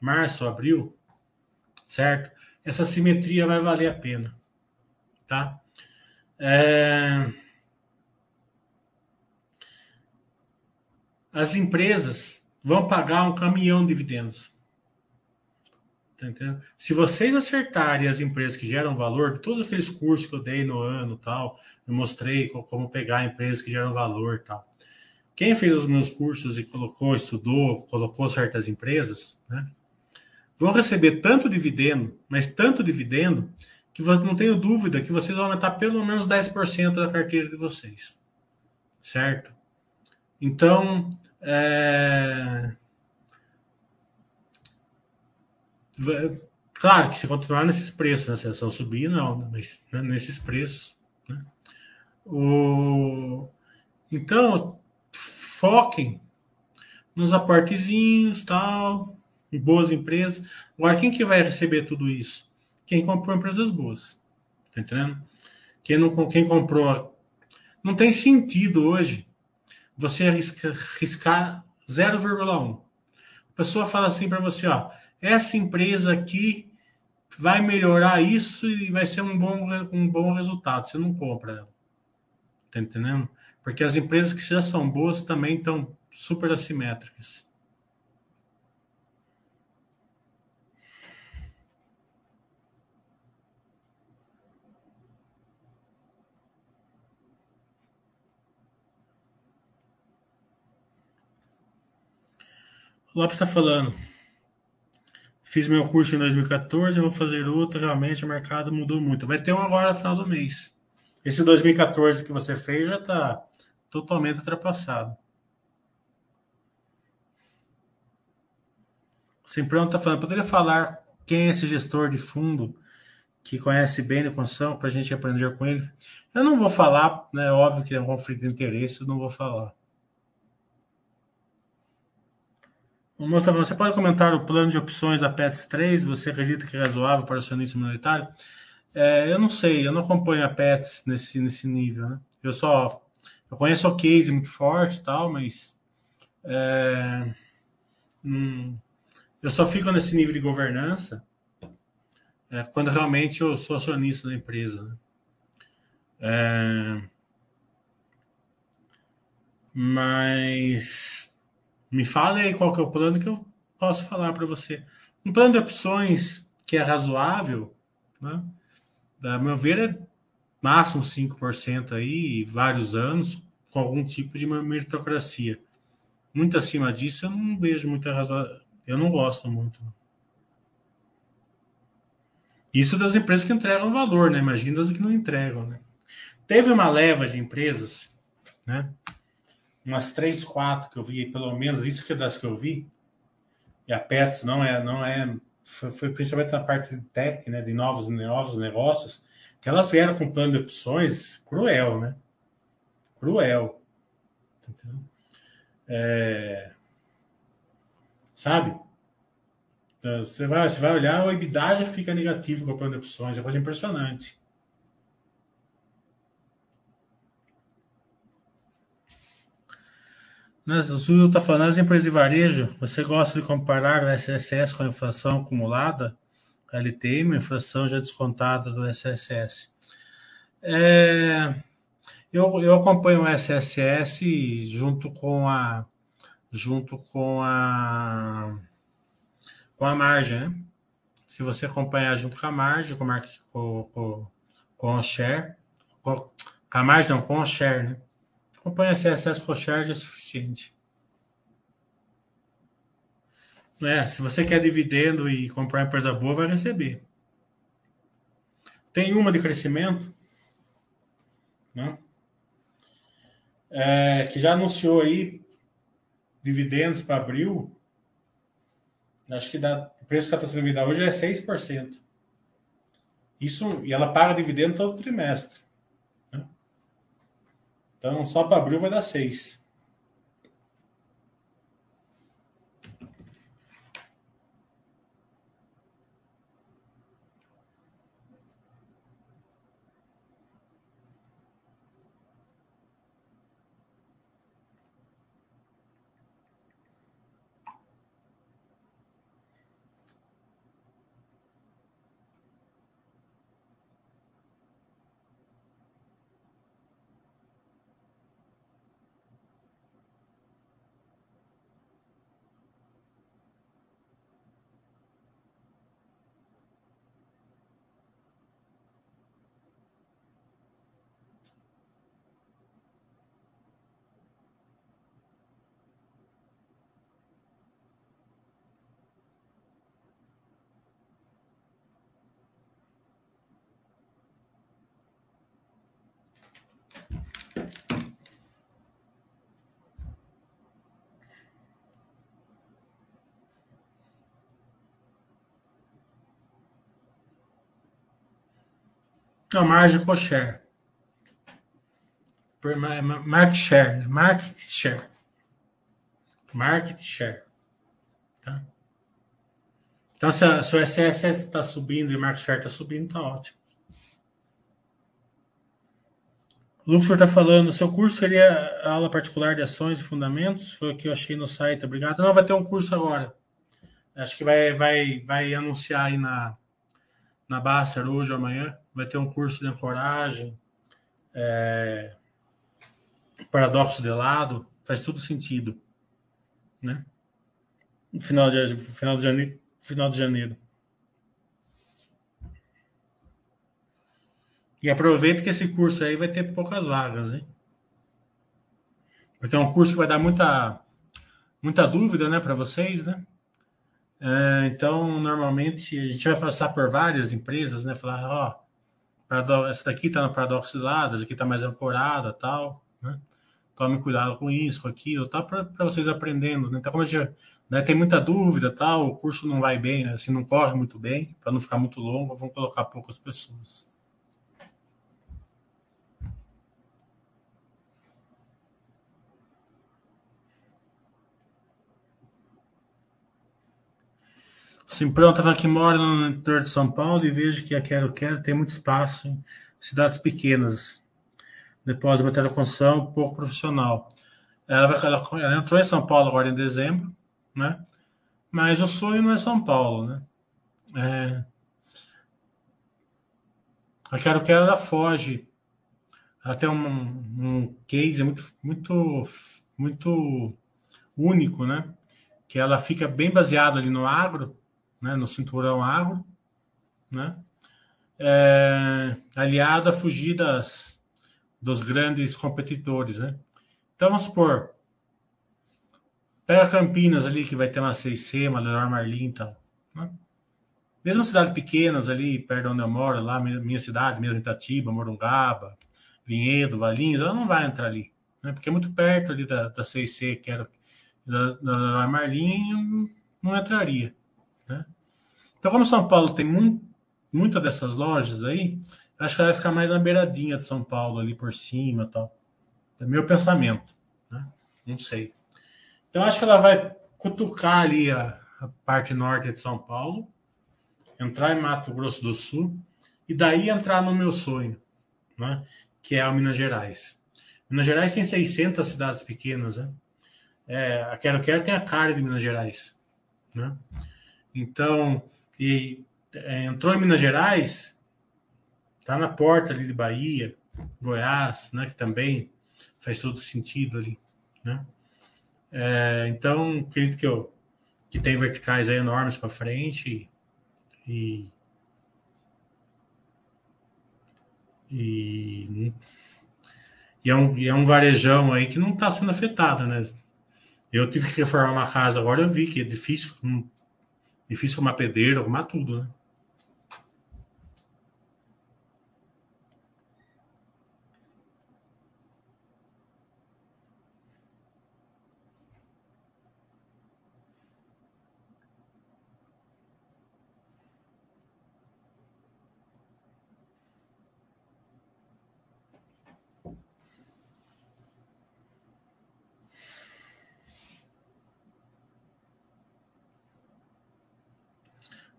março, abril, certo? Essa simetria vai valer a pena. Tá? É... As empresas vão pagar um caminhão de dividendos. Tá entendendo? Se vocês acertarem as empresas que geram valor, todos aqueles cursos que eu dei no ano tal, eu mostrei como pegar empresas que geram valor tal. Quem fez os meus cursos e colocou, estudou, colocou certas empresas, né, vão receber tanto dividendo, mas tanto dividendo, que não tenho dúvida que vocês vão aumentar pelo menos 10% da carteira de vocês. Certo? Então, é... Claro que se continuar nesses preços, né? Se subir, não, mas né? nesses preços. Né? O... Então, foquem nos aportezinhos, tal, em boas empresas. Agora, quem que vai receber tudo isso? Quem comprou empresas boas. Tá entendendo? Quem, não, quem comprou. Não tem sentido hoje você arrisca, arriscar 0,1. A pessoa fala assim para você, ó essa empresa aqui vai melhorar isso e vai ser um bom, um bom resultado. Você não compra ela. Tá entendendo? Porque as empresas que já são boas também estão super assimétricas. Lopes está falando. Fiz meu curso em 2014, vou fazer outro. Realmente o mercado mudou muito. Vai ter um agora no final do mês. Esse 2014 que você fez já está totalmente ultrapassado. Simprão está falando, poderia falar quem é esse gestor de fundo que conhece bem a construção para a gente aprender com ele? Eu não vou falar, né? Óbvio que é um conflito de interesse, não vou falar. Você pode comentar o plano de opções da PETS 3? Você acredita que é razoável para o acionista minoritário? É, eu não sei, eu não acompanho a PETS nesse, nesse nível. Né? Eu só eu conheço o case muito forte tal, mas é, hum, eu só fico nesse nível de governança é, quando realmente eu sou acionista da empresa. Né? É, mas me fale aí qual que é o plano que eu posso falar para você. Um plano de opções que é razoável, né? A meu ver, é máximo 5% aí, vários anos, com algum tipo de meritocracia. Muito acima disso, eu não vejo muita razão. Eu não gosto muito. Isso das empresas que entregam valor, né? Imagina das que não entregam, né? Teve uma leva de empresas, né? Umas três, quatro que eu vi, pelo menos isso que é das que eu vi. E a Pets não é, não é, foi, foi principalmente na parte de tech, né, de novos, novos negócios, que elas vieram com plano de opções cruel, né? Cruel. Entendeu? É... Sabe? Então, você, vai, você vai olhar, o EBITDA já fica negativo com o plano de opções, é coisa impressionante. Nas, o Sul está falando, as empresas de varejo, você gosta de comparar o SSS com a inflação acumulada? LTM, inflação já descontada do SSS. É, eu, eu acompanho o SSS junto com a junto com a com a margem, né? Se você acompanhar junto com a margem, com, a, com, com, com o share, com, com a margem não, com o share, né? Acompanha CSS Rocharge é suficiente. É, se você quer dividendo e comprar uma empresa boa, vai receber. Tem uma de crescimento, né? É, que já anunciou aí dividendos para abril. Acho que dá, o preço que ela está sendo hoje é 6%. Isso, e ela paga dividendo todo trimestre. Então, só para abril vai dar seis. Não, margem com share. Market share. Market share. Market share. Tá? Então, se, a, se o SSS está subindo e o market share está subindo, está ótimo. Luxor está falando, seu curso seria aula particular de ações e fundamentos? Foi o que eu achei no site, obrigado. Não, vai ter um curso agora. Acho que vai, vai, vai anunciar aí na, na Baster hoje ou amanhã. Vai ter um curso de ancoragem, é, paradoxo de lado, faz tudo sentido. Né? Final de, final de janeiro. Final de janeiro. E aproveita que esse curso aí vai ter poucas vagas, hein? Porque é um curso que vai dar muita, muita dúvida, né, para vocês, né? É, então, normalmente, a gente vai passar por várias empresas, né? Falar, ó, essa daqui tá no essa aqui tá mais ancorada, tal, né? Tome cuidado com isso, com aquilo, tal, para vocês aprendendo, né? Então, como a gente né, tem muita dúvida, tal, o curso não vai bem, né? assim, não corre muito bem, para não ficar muito longo, vamos colocar poucas pessoas. Pronto, ela que mora no interior de São Paulo e vejo que a Quero Quero tem muito espaço em cidades pequenas. Depois de matéria construção, pouco profissional. Ela, ela, ela, entrou em São Paulo agora em dezembro, né? Mas o sonho não é São Paulo, né? É... A Quero Quero ela foge. Ela tem um, um case muito, muito, muito único, né? Que ela fica bem baseada ali no agro, né, no cinturão agro, né, é, aliado a fugir das, dos grandes competidores. Né? Então, vamos supor, pega Campinas ali, que vai ter uma 6C, uma Leroy Marlin e tal. Né? Mesmo cidades pequenas ali, perto de onde eu moro, lá, minha cidade, mesmo Itatiba, Morungaba, Vinhedo, Valinhos, ela não vai entrar ali, né? porque é muito perto ali da, da 6C, que era da, da Leroy Marlin, não entraria. Né? Então, como São Paulo tem muito, muitas dessas lojas aí, acho que ela vai ficar mais na beiradinha de São Paulo, ali por cima tal. É meu pensamento. Né? Não sei. Então, acho que ela vai cutucar ali a, a parte norte de São Paulo, entrar em Mato Grosso do Sul, e daí entrar no meu sonho, né? que é o Minas Gerais. Minas Gerais tem 600 cidades pequenas, né? É, a Quero Quero tem a cara de Minas Gerais, né? Então, e é, entrou em Minas Gerais, tá na porta ali de Bahia, Goiás, né, que também faz todo sentido ali, né? É, então, acredito que, eu, que tem verticais enormes para frente e, e, e, é um, e é um varejão aí que não está sendo afetado, né? Eu tive que reformar uma casa agora, eu vi que é difícil, Difícil arrumar pedreiro, arrumar tudo, né?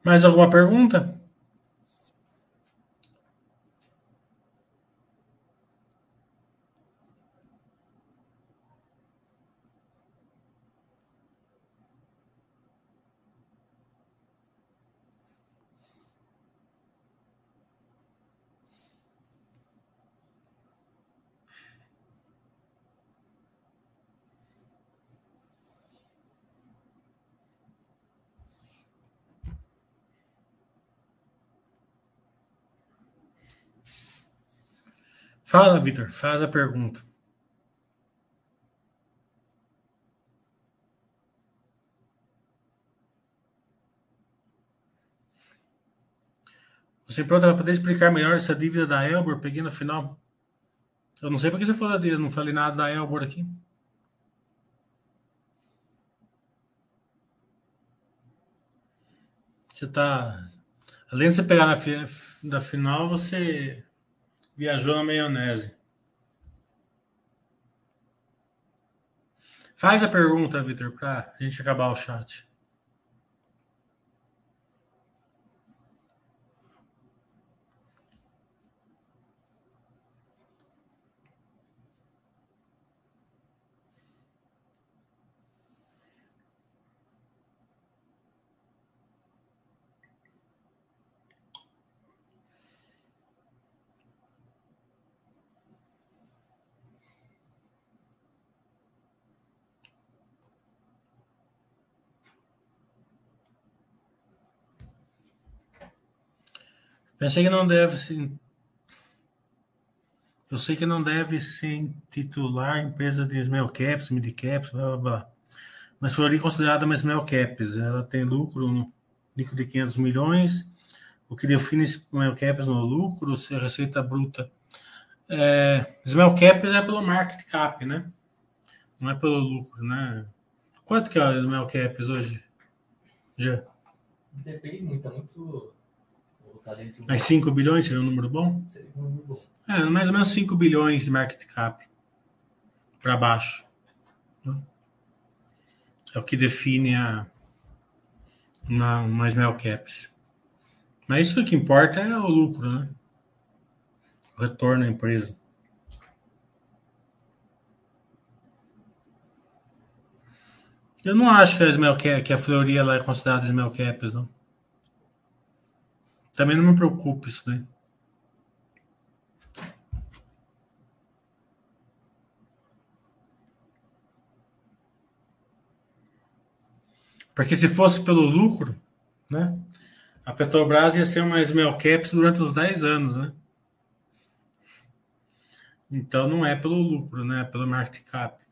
Mais alguma pergunta? Fala, Vitor, faz a pergunta. Você pronto para poder explicar melhor essa dívida da Elbor? Peguei no final. Eu não sei porque você falou da dívida, não falei nada da Elbor aqui. Você tá. Além de você pegar na, da final, você Viajou na maionese. Faz a pergunta, Vitor, para a gente acabar o chat. Pensei que não deve se. Eu sei que não deve se intitular empresa de small caps, mid caps, blá blá blá. Mas foi ali considerada uma small caps. Ela tem lucro líquido de 500 milhões. O que define small caps no lucro, se a receita bruta. É, small caps é pelo market cap, né? Não é pelo lucro, né? Quanto que é o small caps hoje? Já? Depende muito, tá muito mas 5 bilhões seria um número bom? Seria um número bom. É, mais ou menos 5 bilhões de market cap para baixo. Né? É o que define a, uma, uma small caps. Mas isso que importa é o lucro, né? O retorno à empresa. Eu não acho que a, small cap, que a Fleury ela é considerada small caps, não. Também não me preocupa isso daí. Porque se fosse pelo lucro, né? A Petrobras ia ser uma small caps durante os 10 anos, né? Então não é pelo lucro, né? É pelo market cap.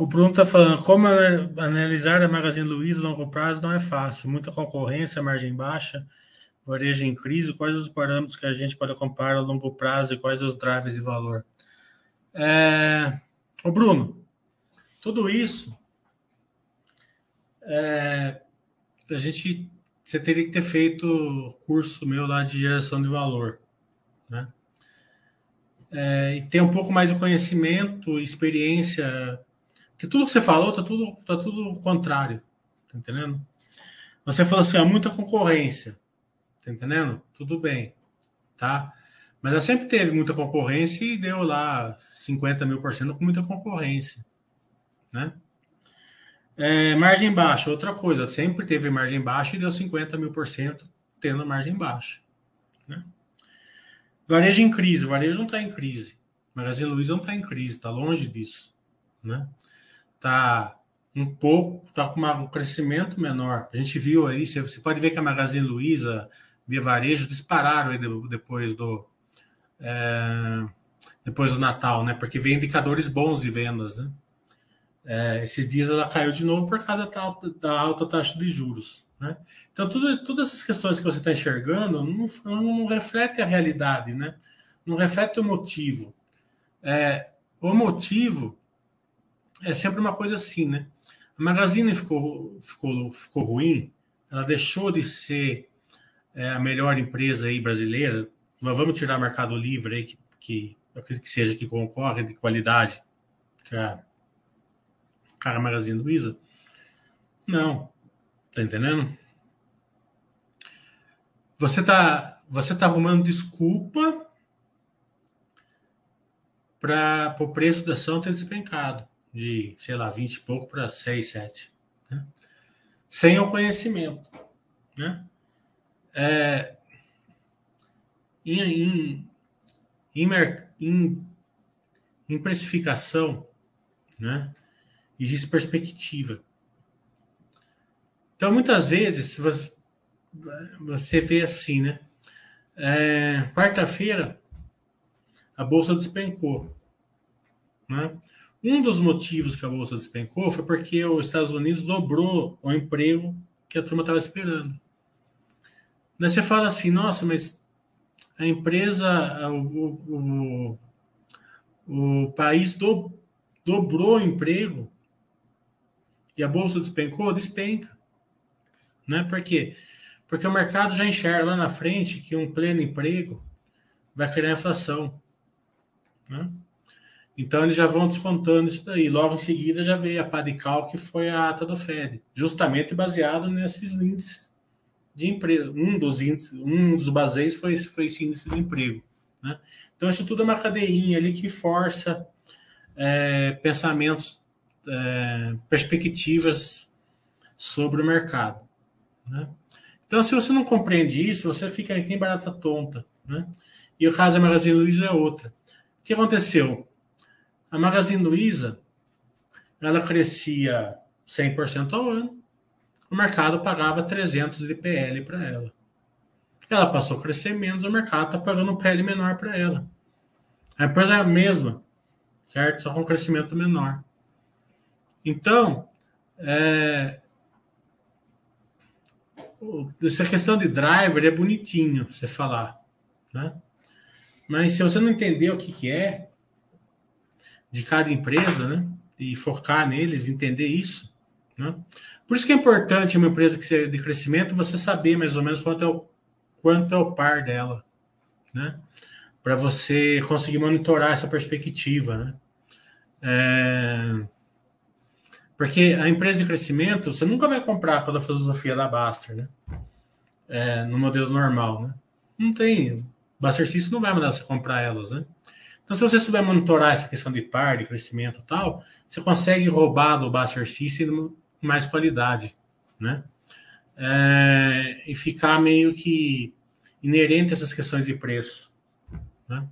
O Bruno está falando, como analisar a Magazine Luiza a longo prazo não é fácil. Muita concorrência, margem baixa, varejo em crise. Quais os parâmetros que a gente pode comparar a longo prazo e quais os drivers de valor? É... O Bruno, tudo isso é... a gente você teria que ter feito curso meu lá de geração de valor, né? É, e ter um pouco mais de conhecimento, experiência que tudo que você falou tá tudo, tá tudo contrário. Tá entendendo? Você falou assim, há muita concorrência. Tá entendendo? Tudo bem. Tá? Mas ela sempre teve muita concorrência e deu lá 50 mil por cento com muita concorrência. Né? É, margem baixa, outra coisa. Sempre teve margem baixa e deu 50 mil por cento tendo margem baixa. Né? Varejo em crise. O varejo não está em crise. Magazine Luiza não está em crise, está longe disso. Né? Está um pouco, está com um crescimento menor. A gente viu aí, você, você pode ver que a Magazine Luiza, Via Varejo, dispararam aí depois do é, depois do Natal, né? Porque vem indicadores bons de vendas, né? É, esses dias ela caiu de novo por causa da, da alta taxa de juros, né? Então tudo, todas essas questões que você está enxergando não, não, reflete a realidade, né? Não reflete o motivo. É, o motivo é sempre uma coisa assim, né? A Magazine ficou, ficou, ficou ruim, ela deixou de ser é, a melhor empresa aí brasileira. Vamos tirar o Mercado Livre aí, que, que acredito que seja que concorre de qualidade cara a Magazine Luiza. Não, tá entendendo? Você tá, você tá arrumando desculpa para o preço da ação ter despencado de, sei lá, 20 e pouco para 6, 7. Né? Sem o conhecimento. Né? É, em, em, em, em, em precificação, né? existe perspectiva. Então, muitas vezes, você, você vê assim, né? É, Quarta-feira, a bolsa despencou. Né? Um dos motivos que a bolsa despencou foi porque os Estados Unidos dobrou o emprego que a turma estava esperando. Mas você fala assim, nossa, mas a empresa, o, o, o país do, dobrou o emprego e a bolsa despencou, despenca. Né? Por quê? Porque o mercado já enxerga lá na frente que um pleno emprego vai criar inflação. Né? Então eles já vão descontando isso daí. Logo em seguida já veio a Padical, que foi a ata do Fed, justamente baseado nesses índices de emprego. Um dos índices, um dos baseios foi, foi esse índice de emprego. Né? Então isso tudo é uma cadeinha ali que força é, pensamentos, é, perspectivas sobre o mercado. Né? Então, se você não compreende isso, você fica aqui em barata tonta. Né? E o caso da Magazine Luiza é outra. O que aconteceu? A Magazine Luiza ela crescia 100% ao ano, o mercado pagava 300 de PL para ela. Ela passou a crescer menos, o mercado está pagando um PL menor para ela. A empresa é a mesma, certo? Só com crescimento menor. Então, é, essa questão de driver é bonitinho você falar, né? Mas se você não entender o que, que é de cada empresa, né? E focar neles, entender isso, né? Por isso que é importante uma empresa que seja de crescimento você saber mais ou menos quanto é o, quanto é o par dela, né? Para você conseguir monitorar essa perspectiva, né? É... Porque a empresa de crescimento, você nunca vai comprar pela filosofia da Baster, né? É, no modelo normal, né? Não tem. Baster System não vai mandar você comprar elas, né? Então, se você souber monitorar essa questão de par, de crescimento e tal, você consegue roubar do Baster System mais qualidade, né? É, e ficar meio que inerente a essas questões de preço, né?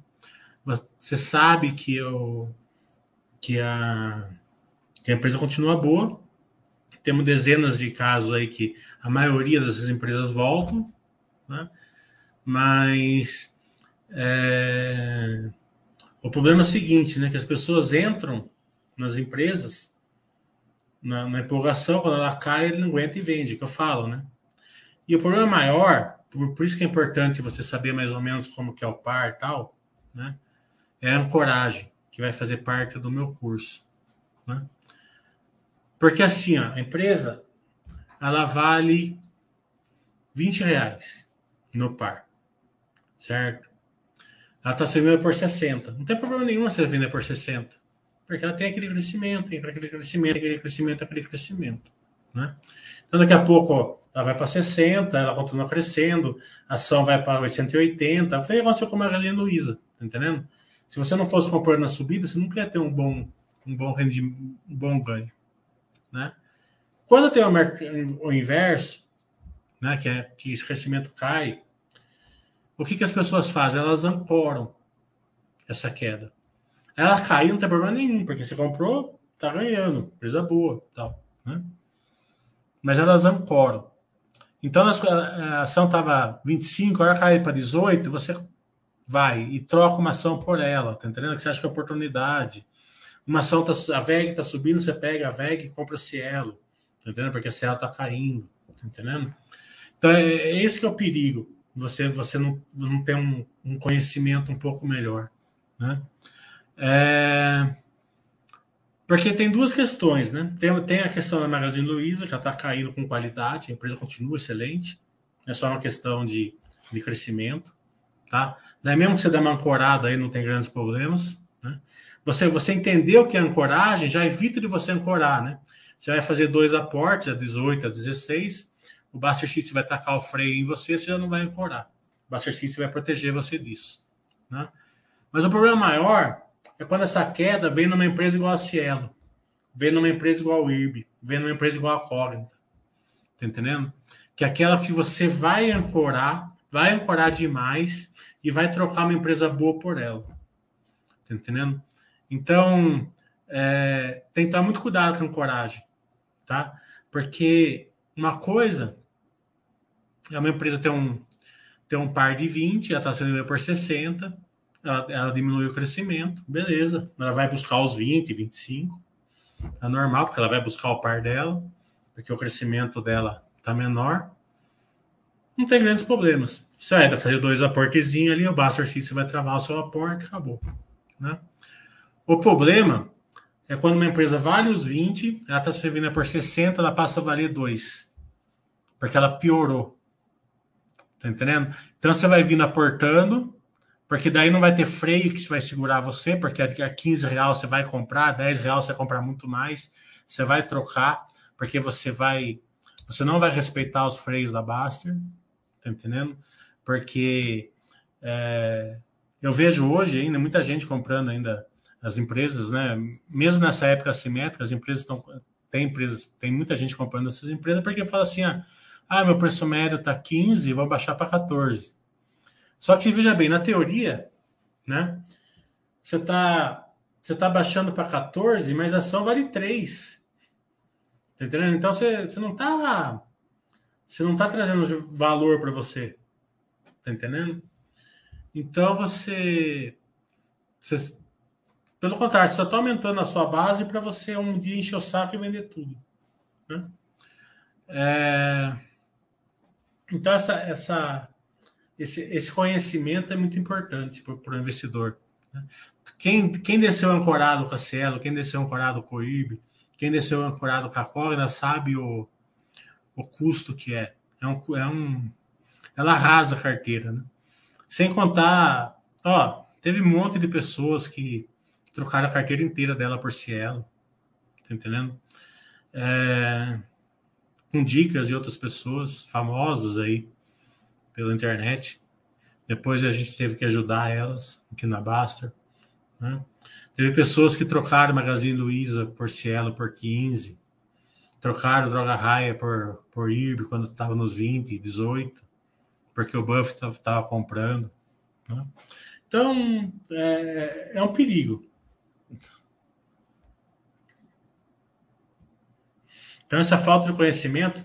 Você sabe que, eu, que a que a empresa continua boa. Temos dezenas de casos aí que a maioria dessas empresas voltam, né? mas é, o problema é o seguinte, né? Que as pessoas entram nas empresas na, na empolgação, quando ela cai, ele não aguenta e vende, que eu falo, né? E o problema maior, por, por isso que é importante você saber mais ou menos como que é o par e tal, né? É a ancoragem, que vai fazer parte do meu curso, né? Porque assim, ó, a empresa ela vale 20 reais no par, certo? Ela está servindo por 60. Não tem problema nenhum você vender por 60. Porque ela tem aquele crescimento, tem aquele crescimento, aquele crescimento, aquele crescimento. Né? Então, daqui a pouco, ela vai para 60, ela continua crescendo, a ação vai para 880. Foi o que aconteceu com a Magazine Luiza, tá entendendo? Se você não fosse comprando na subida, você nunca ia ter um bom, um bom rendimento, um bom ganho. Né? Quando tem o, o inverso, né, que, é, que esse crescimento cai, o que, que as pessoas fazem? Elas ancoram essa queda. Ela caiu, não tem problema nenhum, porque você comprou, tá ganhando, empresa boa, tal, né? Mas elas ancoram. Então, a ação estava 25, agora cai para 18, você vai e troca uma ação por ela, tá entendendo? Que você acha que é oportunidade. Uma ação, tá, a VEG está subindo, você pega a VEG e compra Cielo. Tá entendendo? Porque a Cielo está caindo. Tá entendendo? Então, é, é, esse que é o perigo. Você, você não, não tem um, um conhecimento um pouco melhor. Né? É... Porque tem duas questões, né? Tem, tem a questão da Magazine Luiza, que está caindo com qualidade, a empresa continua excelente, é só uma questão de, de crescimento, tá? Daí mesmo que você dê uma ancorada aí, não tem grandes problemas, né? Você, você entendeu que é ancoragem, já evita de você ancorar, né? Você vai fazer dois aportes, a 18, a 16, o Buster X vai tacar o freio em você, você já não vai ancorar. O Buster X vai proteger você disso, né? Mas o problema maior é quando essa queda vem numa empresa igual a Cielo, vem numa empresa igual a IRB, vem numa empresa igual a Cognita. Tá entendendo? Que é aquela que você vai ancorar, vai ancorar demais e vai trocar uma empresa boa por ela. Tá entendendo? Então, é, tem que tomar muito cuidado com coragem, tá? Porque uma coisa é uma empresa ter um, ter um par de 20, ela está sendo por 60, ela, ela diminui o crescimento, beleza. Ela vai buscar os 20, 25. É normal, porque ela vai buscar o par dela, porque o crescimento dela está menor. Não tem grandes problemas. Você vai fazer dois aportezinhos ali, o Buster X vai travar o seu aporte, acabou. Né? O problema é quando uma empresa vale os 20, ela está servindo por 60, ela passa a valer 2. Porque ela piorou. Tá entendendo? Então você vai vindo aportando, porque daí não vai ter freio que vai segurar você, porque a 15 real você vai comprar, 10 real você vai comprar muito mais, você vai trocar, porque você vai. Você não vai respeitar os freios da Baster, tá entendendo? Porque é, eu vejo hoje ainda muita gente comprando ainda as empresas, né? Mesmo nessa época assimétrica, as empresas estão. Tem empresas, tem muita gente comprando essas empresas porque fala assim, ah, ah, meu preço médio está 15, vou baixar para 14. Só que veja bem, na teoria, né? Você está você tá baixando para 14, mas a ação vale 3. Tá entendendo? Então você, você não está você não tá trazendo valor para você. Tá entendendo? Então você, você pelo contrário, você está aumentando a sua base para você um dia encher o saco e vender tudo. Né? É... Então, essa, essa, esse, esse conhecimento é muito importante para o investidor. Né? Quem, quem desceu ancorado com a Cielo, quem desceu ancorado com o IB, quem desceu ancorado com a Cogna sabe o, o custo que é. É um, é um, ela arrasa a carteira. Né? Sem contar, ó, teve um monte de pessoas que trocaram a carteira inteira dela por Cielo. Tá entendendo? É, com dicas de outras pessoas famosas aí pela internet. Depois a gente teve que ajudar elas aqui na Baster. Né? Teve pessoas que trocaram Magazine Luiza por Cielo por 15. Trocaram Droga Raia por, por IRB quando estava nos 20, 18. Porque o Buffett estava comprando. Né? Então, é, é um perigo. Então, essa falta de conhecimento,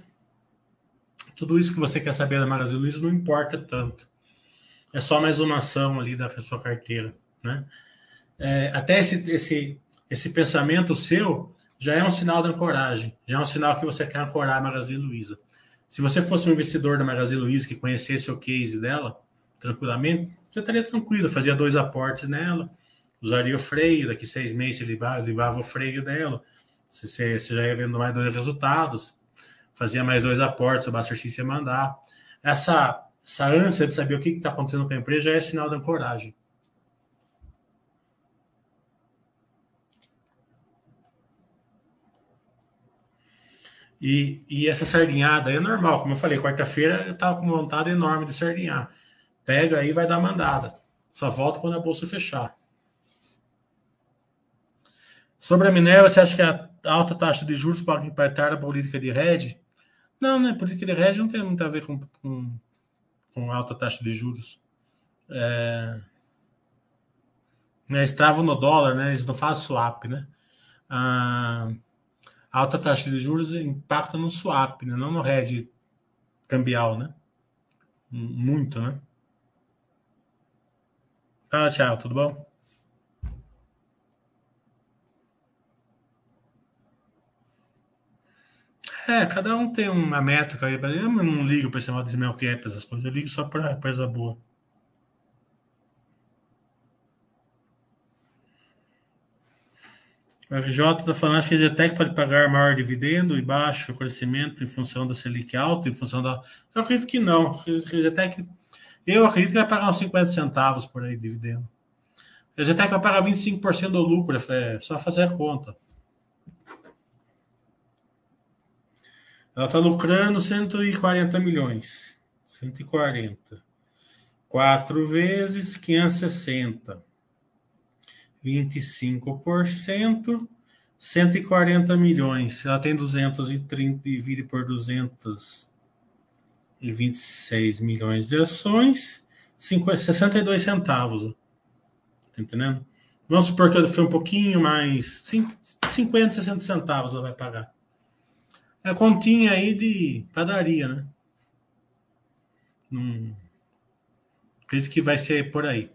tudo isso que você quer saber da Magazine Luiza não importa tanto. É só mais uma ação ali da sua carteira, né? É, até esse, esse, esse pensamento seu já é um sinal de ancoragem, já é um sinal que você quer ancorar a Magazine Luiza. Se você fosse um investidor da Magazine Luiza que conhecesse o case dela tranquilamente, você estaria tranquilo, fazia dois aportes nela, usaria o freio, daqui seis meses ele levava o freio dela, você, você já ia vendo mais dois resultados, fazia mais dois aportes, o Buster X ia mandar. Essa, essa ânsia de saber o que está acontecendo com a empresa já é sinal de ancoragem. E, e essa sardinhada é normal, como eu falei, quarta-feira eu estava com vontade enorme de sardinhar. Pega aí vai dar mandada. Só volta quando a bolsa fechar. Sobre a Minerva, você acha que a alta taxa de juros pode impactar a política de hedge? Não, né? Política de hedge não tem muito a ver com, com, com alta taxa de juros. É... Né, no dólar, né? Eles não fazem swap, né? A alta taxa de juros impacta no swap, né? não no hedge cambial, né? Muito, né? Tá, tchau, tudo bom? É, cada um tem uma métrica. Eu não ligo para esse modo de small cap, essas coisas. Eu ligo só para coisa boa. O RJ está falando acho que a Zetec pode pagar maior dividendo e baixo crescimento em função da Selic alta, em função da. Eu acredito que não. A Zetec, eu acredito que vai pagar uns 50 centavos por aí de dividendo. A Zetec vai pagar 25% do lucro, é só fazer a conta. Ela está lucrando 140 milhões. 140. 4 vezes 560. 25%. 140 milhões. Ela tem 230, divide por 226 milhões de ações. 50, 62 centavos. Tá entendendo? Vamos supor que foi um pouquinho mais. 50, 60 centavos ela vai pagar. É a continha aí de padaria, né? Hum, acredito que vai ser por aí.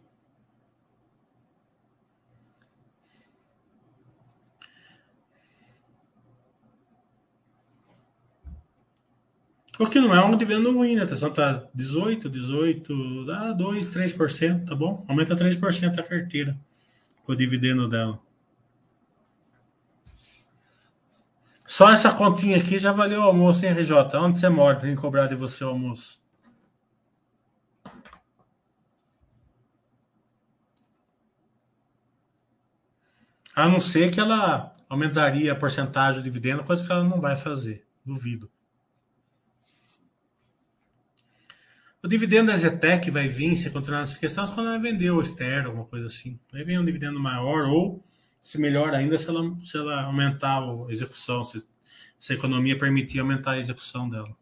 Porque não é um dividendo ruim, né? Atenção tá 18, 18, dá 2, 3%, tá bom? Aumenta 3% a carteira com o dividendo dela. Só essa continha aqui já valeu o almoço, hein, RJ? Onde você mora que cobrar de você o almoço? A não ser que ela aumentaria a porcentagem de dividendo, coisa que ela não vai fazer. Duvido. O dividendo da Zetec vai vir, se continuar nessa questão, quando ela vender o Estero, alguma coisa assim. Aí vem um dividendo maior, ou, se melhor ainda, se ela, se ela aumentar a execução, se, se a economia permitir aumentar a execução dela.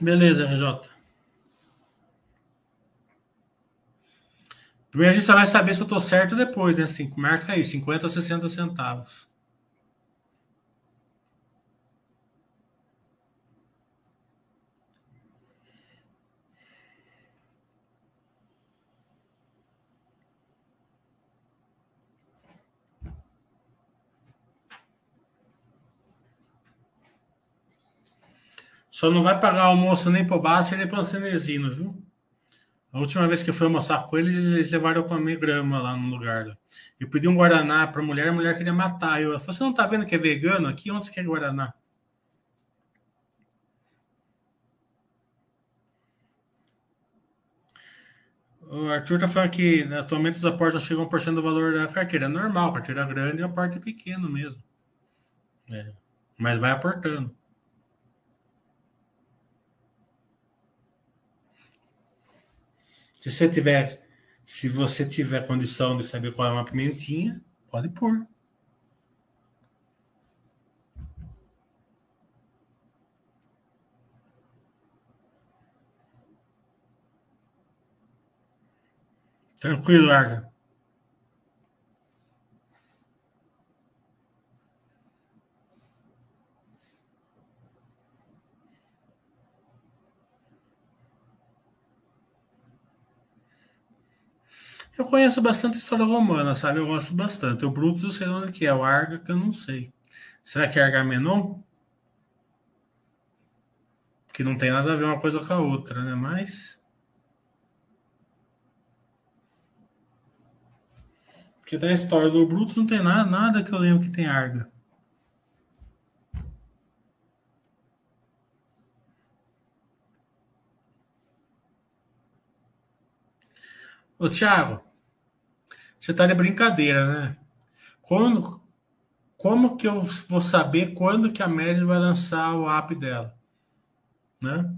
Beleza, RJ. Primeiro a gente só vai saber se eu tô certo depois, né? Assim, marca aí, 50 a 60 centavos. Só não vai pagar almoço nem pro Basser nem pro Cenezino, viu? A última vez que eu fui almoçar com eles, eles levaram eu comer grama lá no lugar. Eu pedi um Guaraná pra mulher, a mulher queria matar. Eu falei, você não tá vendo que é vegano aqui? Onde você quer Guaraná? O Arthur tá falando que né, atualmente os aportes chegam a 1% do valor da carteira. É normal, carteira grande e aporte pequeno mesmo. É. Mas vai aportando. Se você tiver, se você tiver condição de saber qual é uma pimentinha, pode pôr. Tranquilo, Arga. Eu conheço bastante história romana, sabe? Eu gosto bastante. O Brutus eu sei onde que é, o Arga que eu não sei. Será que é Argamenon? Que não tem nada a ver uma coisa com a outra, né? Mas. Porque da história do Brutus não tem nada, nada que eu lembro que tem Arga. Ô, Thiago, você tá de brincadeira, né? Quando, como que eu vou saber quando que a Média vai lançar o app dela? Né?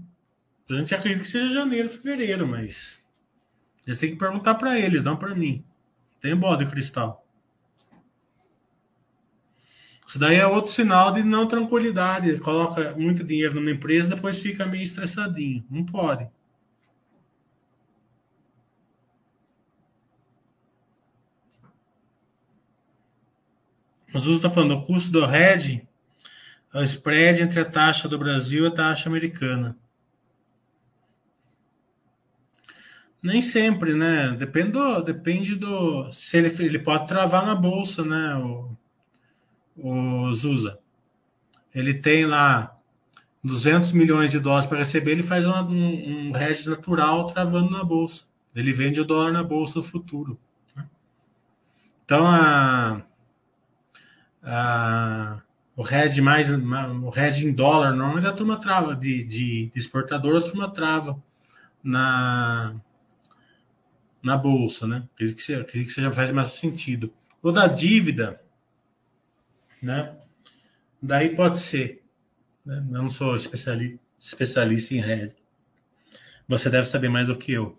A gente acredita que seja janeiro, fevereiro, mas você tem que perguntar para eles, não para mim. Tem bola de cristal. Isso daí é outro sinal de não tranquilidade. Coloca muito dinheiro numa empresa, depois fica meio estressadinho. Não pode. Zuzo está falando, o custo do RED é o spread entre a taxa do Brasil e a taxa americana. Nem sempre, né? Depende do, depende do se ele, ele pode travar na bolsa, né? O, o Zusa. Ele tem lá 200 milhões de dólares para receber, ele faz uma, um, um hedge natural travando na bolsa. Ele vende o dólar na bolsa no futuro. Né? Então, a, a, o RED mais o RED em dólar, normalmente a turma trava de, de, de exportador, a turma trava na na bolsa, né? Acredito que, acredito que seja faz mais sentido. O da dívida, né? Daí pode ser. Né? Não sou especialista, especialista em RED. Você deve saber mais do que eu.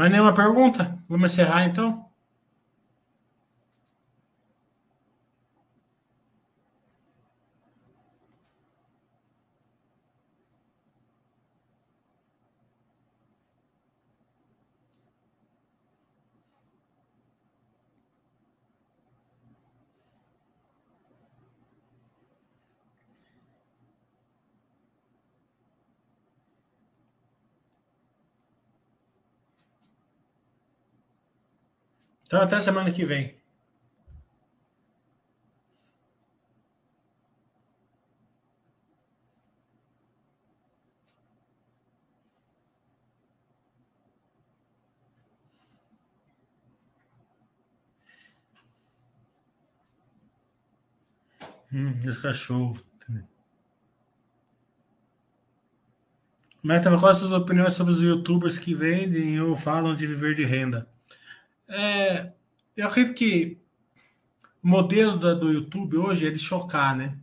Mais nenhuma pergunta? Vamos encerrar então? Então, até semana que vem. Hum, esse cachorro. Meta, quais as suas opiniões sobre os youtubers que vendem ou falam de viver de renda? É, eu acredito que o modelo da, do YouTube hoje é de chocar, né?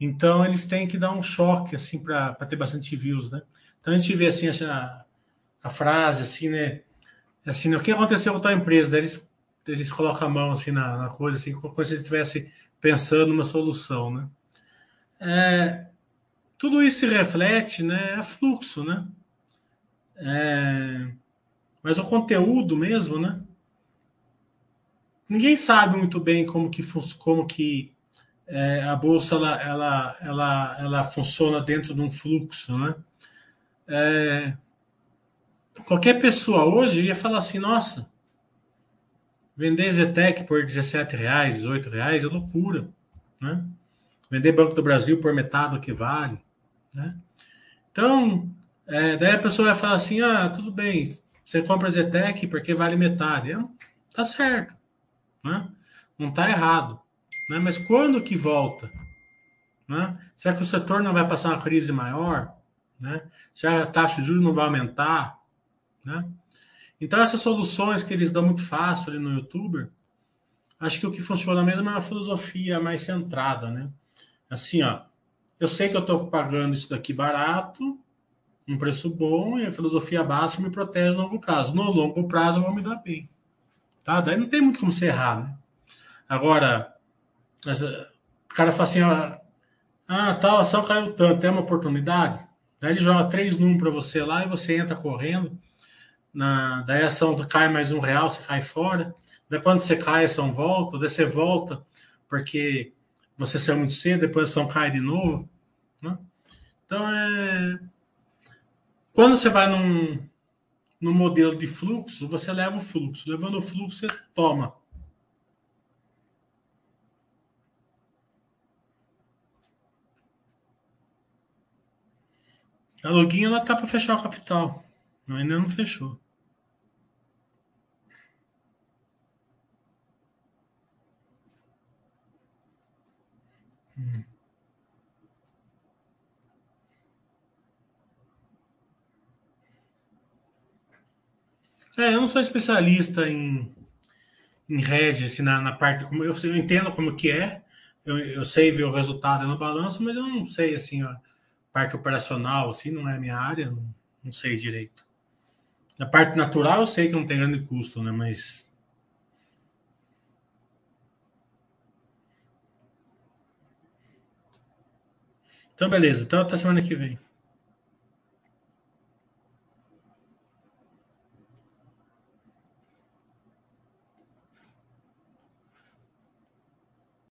Então eles têm que dar um choque assim para ter bastante views, né? Então a gente vê assim a, a frase assim, né? Assim, né? o que aconteceu com a tua empresa? Eles, eles colocam a mão assim na, na coisa, assim, como se estivesse pensando numa solução, né? É, tudo isso se reflete, né? É fluxo, né? É, mas o conteúdo mesmo, né? Ninguém sabe muito bem como que, como que é, a bolsa ela, ela, ela, ela funciona dentro de um fluxo, né? É, qualquer pessoa hoje ia falar assim, nossa, vender Zetec por 17 reais, 18 reais é loucura, né? Vender Banco do Brasil por metade do que vale, né? Então, é, daí a pessoa vai falar assim, ah, tudo bem, você compra Zetec porque vale metade. É, tá certo. Né? Não tá errado. Né? Mas quando que volta? Né? Será que o setor não vai passar uma crise maior? Né? Será que a taxa de juros não vai aumentar? Né? Então, essas soluções que eles dão muito fácil ali no YouTuber, acho que o que funciona mesmo é uma filosofia mais centrada, né? Assim, ó, eu sei que eu estou pagando isso daqui barato, um preço bom e a filosofia básica me protege no longo prazo. No longo prazo eu vou me dar bem. Tá? Daí não tem muito como se errar, né? Agora, o cara fala assim, ah, tal ação caiu tanto, tem uma oportunidade? Daí ele joga três números para você lá e você entra correndo. Na, daí a ação cai mais um real, você cai fora. Daí quando você cai, a ação volta. Daí você volta porque você saiu muito cedo, depois a ação cai de novo. Né? Então é quando você vai num, num modelo de fluxo, você leva o fluxo. Levando o fluxo, você toma. A login ela tá para fechar o capital. Ainda não fechou. É, eu não sou especialista em, em Regis, assim, na, na parte. Como eu, eu entendo como que é, eu, eu sei ver o resultado no balanço, mas eu não sei assim, a parte operacional, assim, não é minha área, não, não sei direito. Na parte natural, eu sei que não tem grande custo, né? Mas Então, beleza. Então, até semana que vem.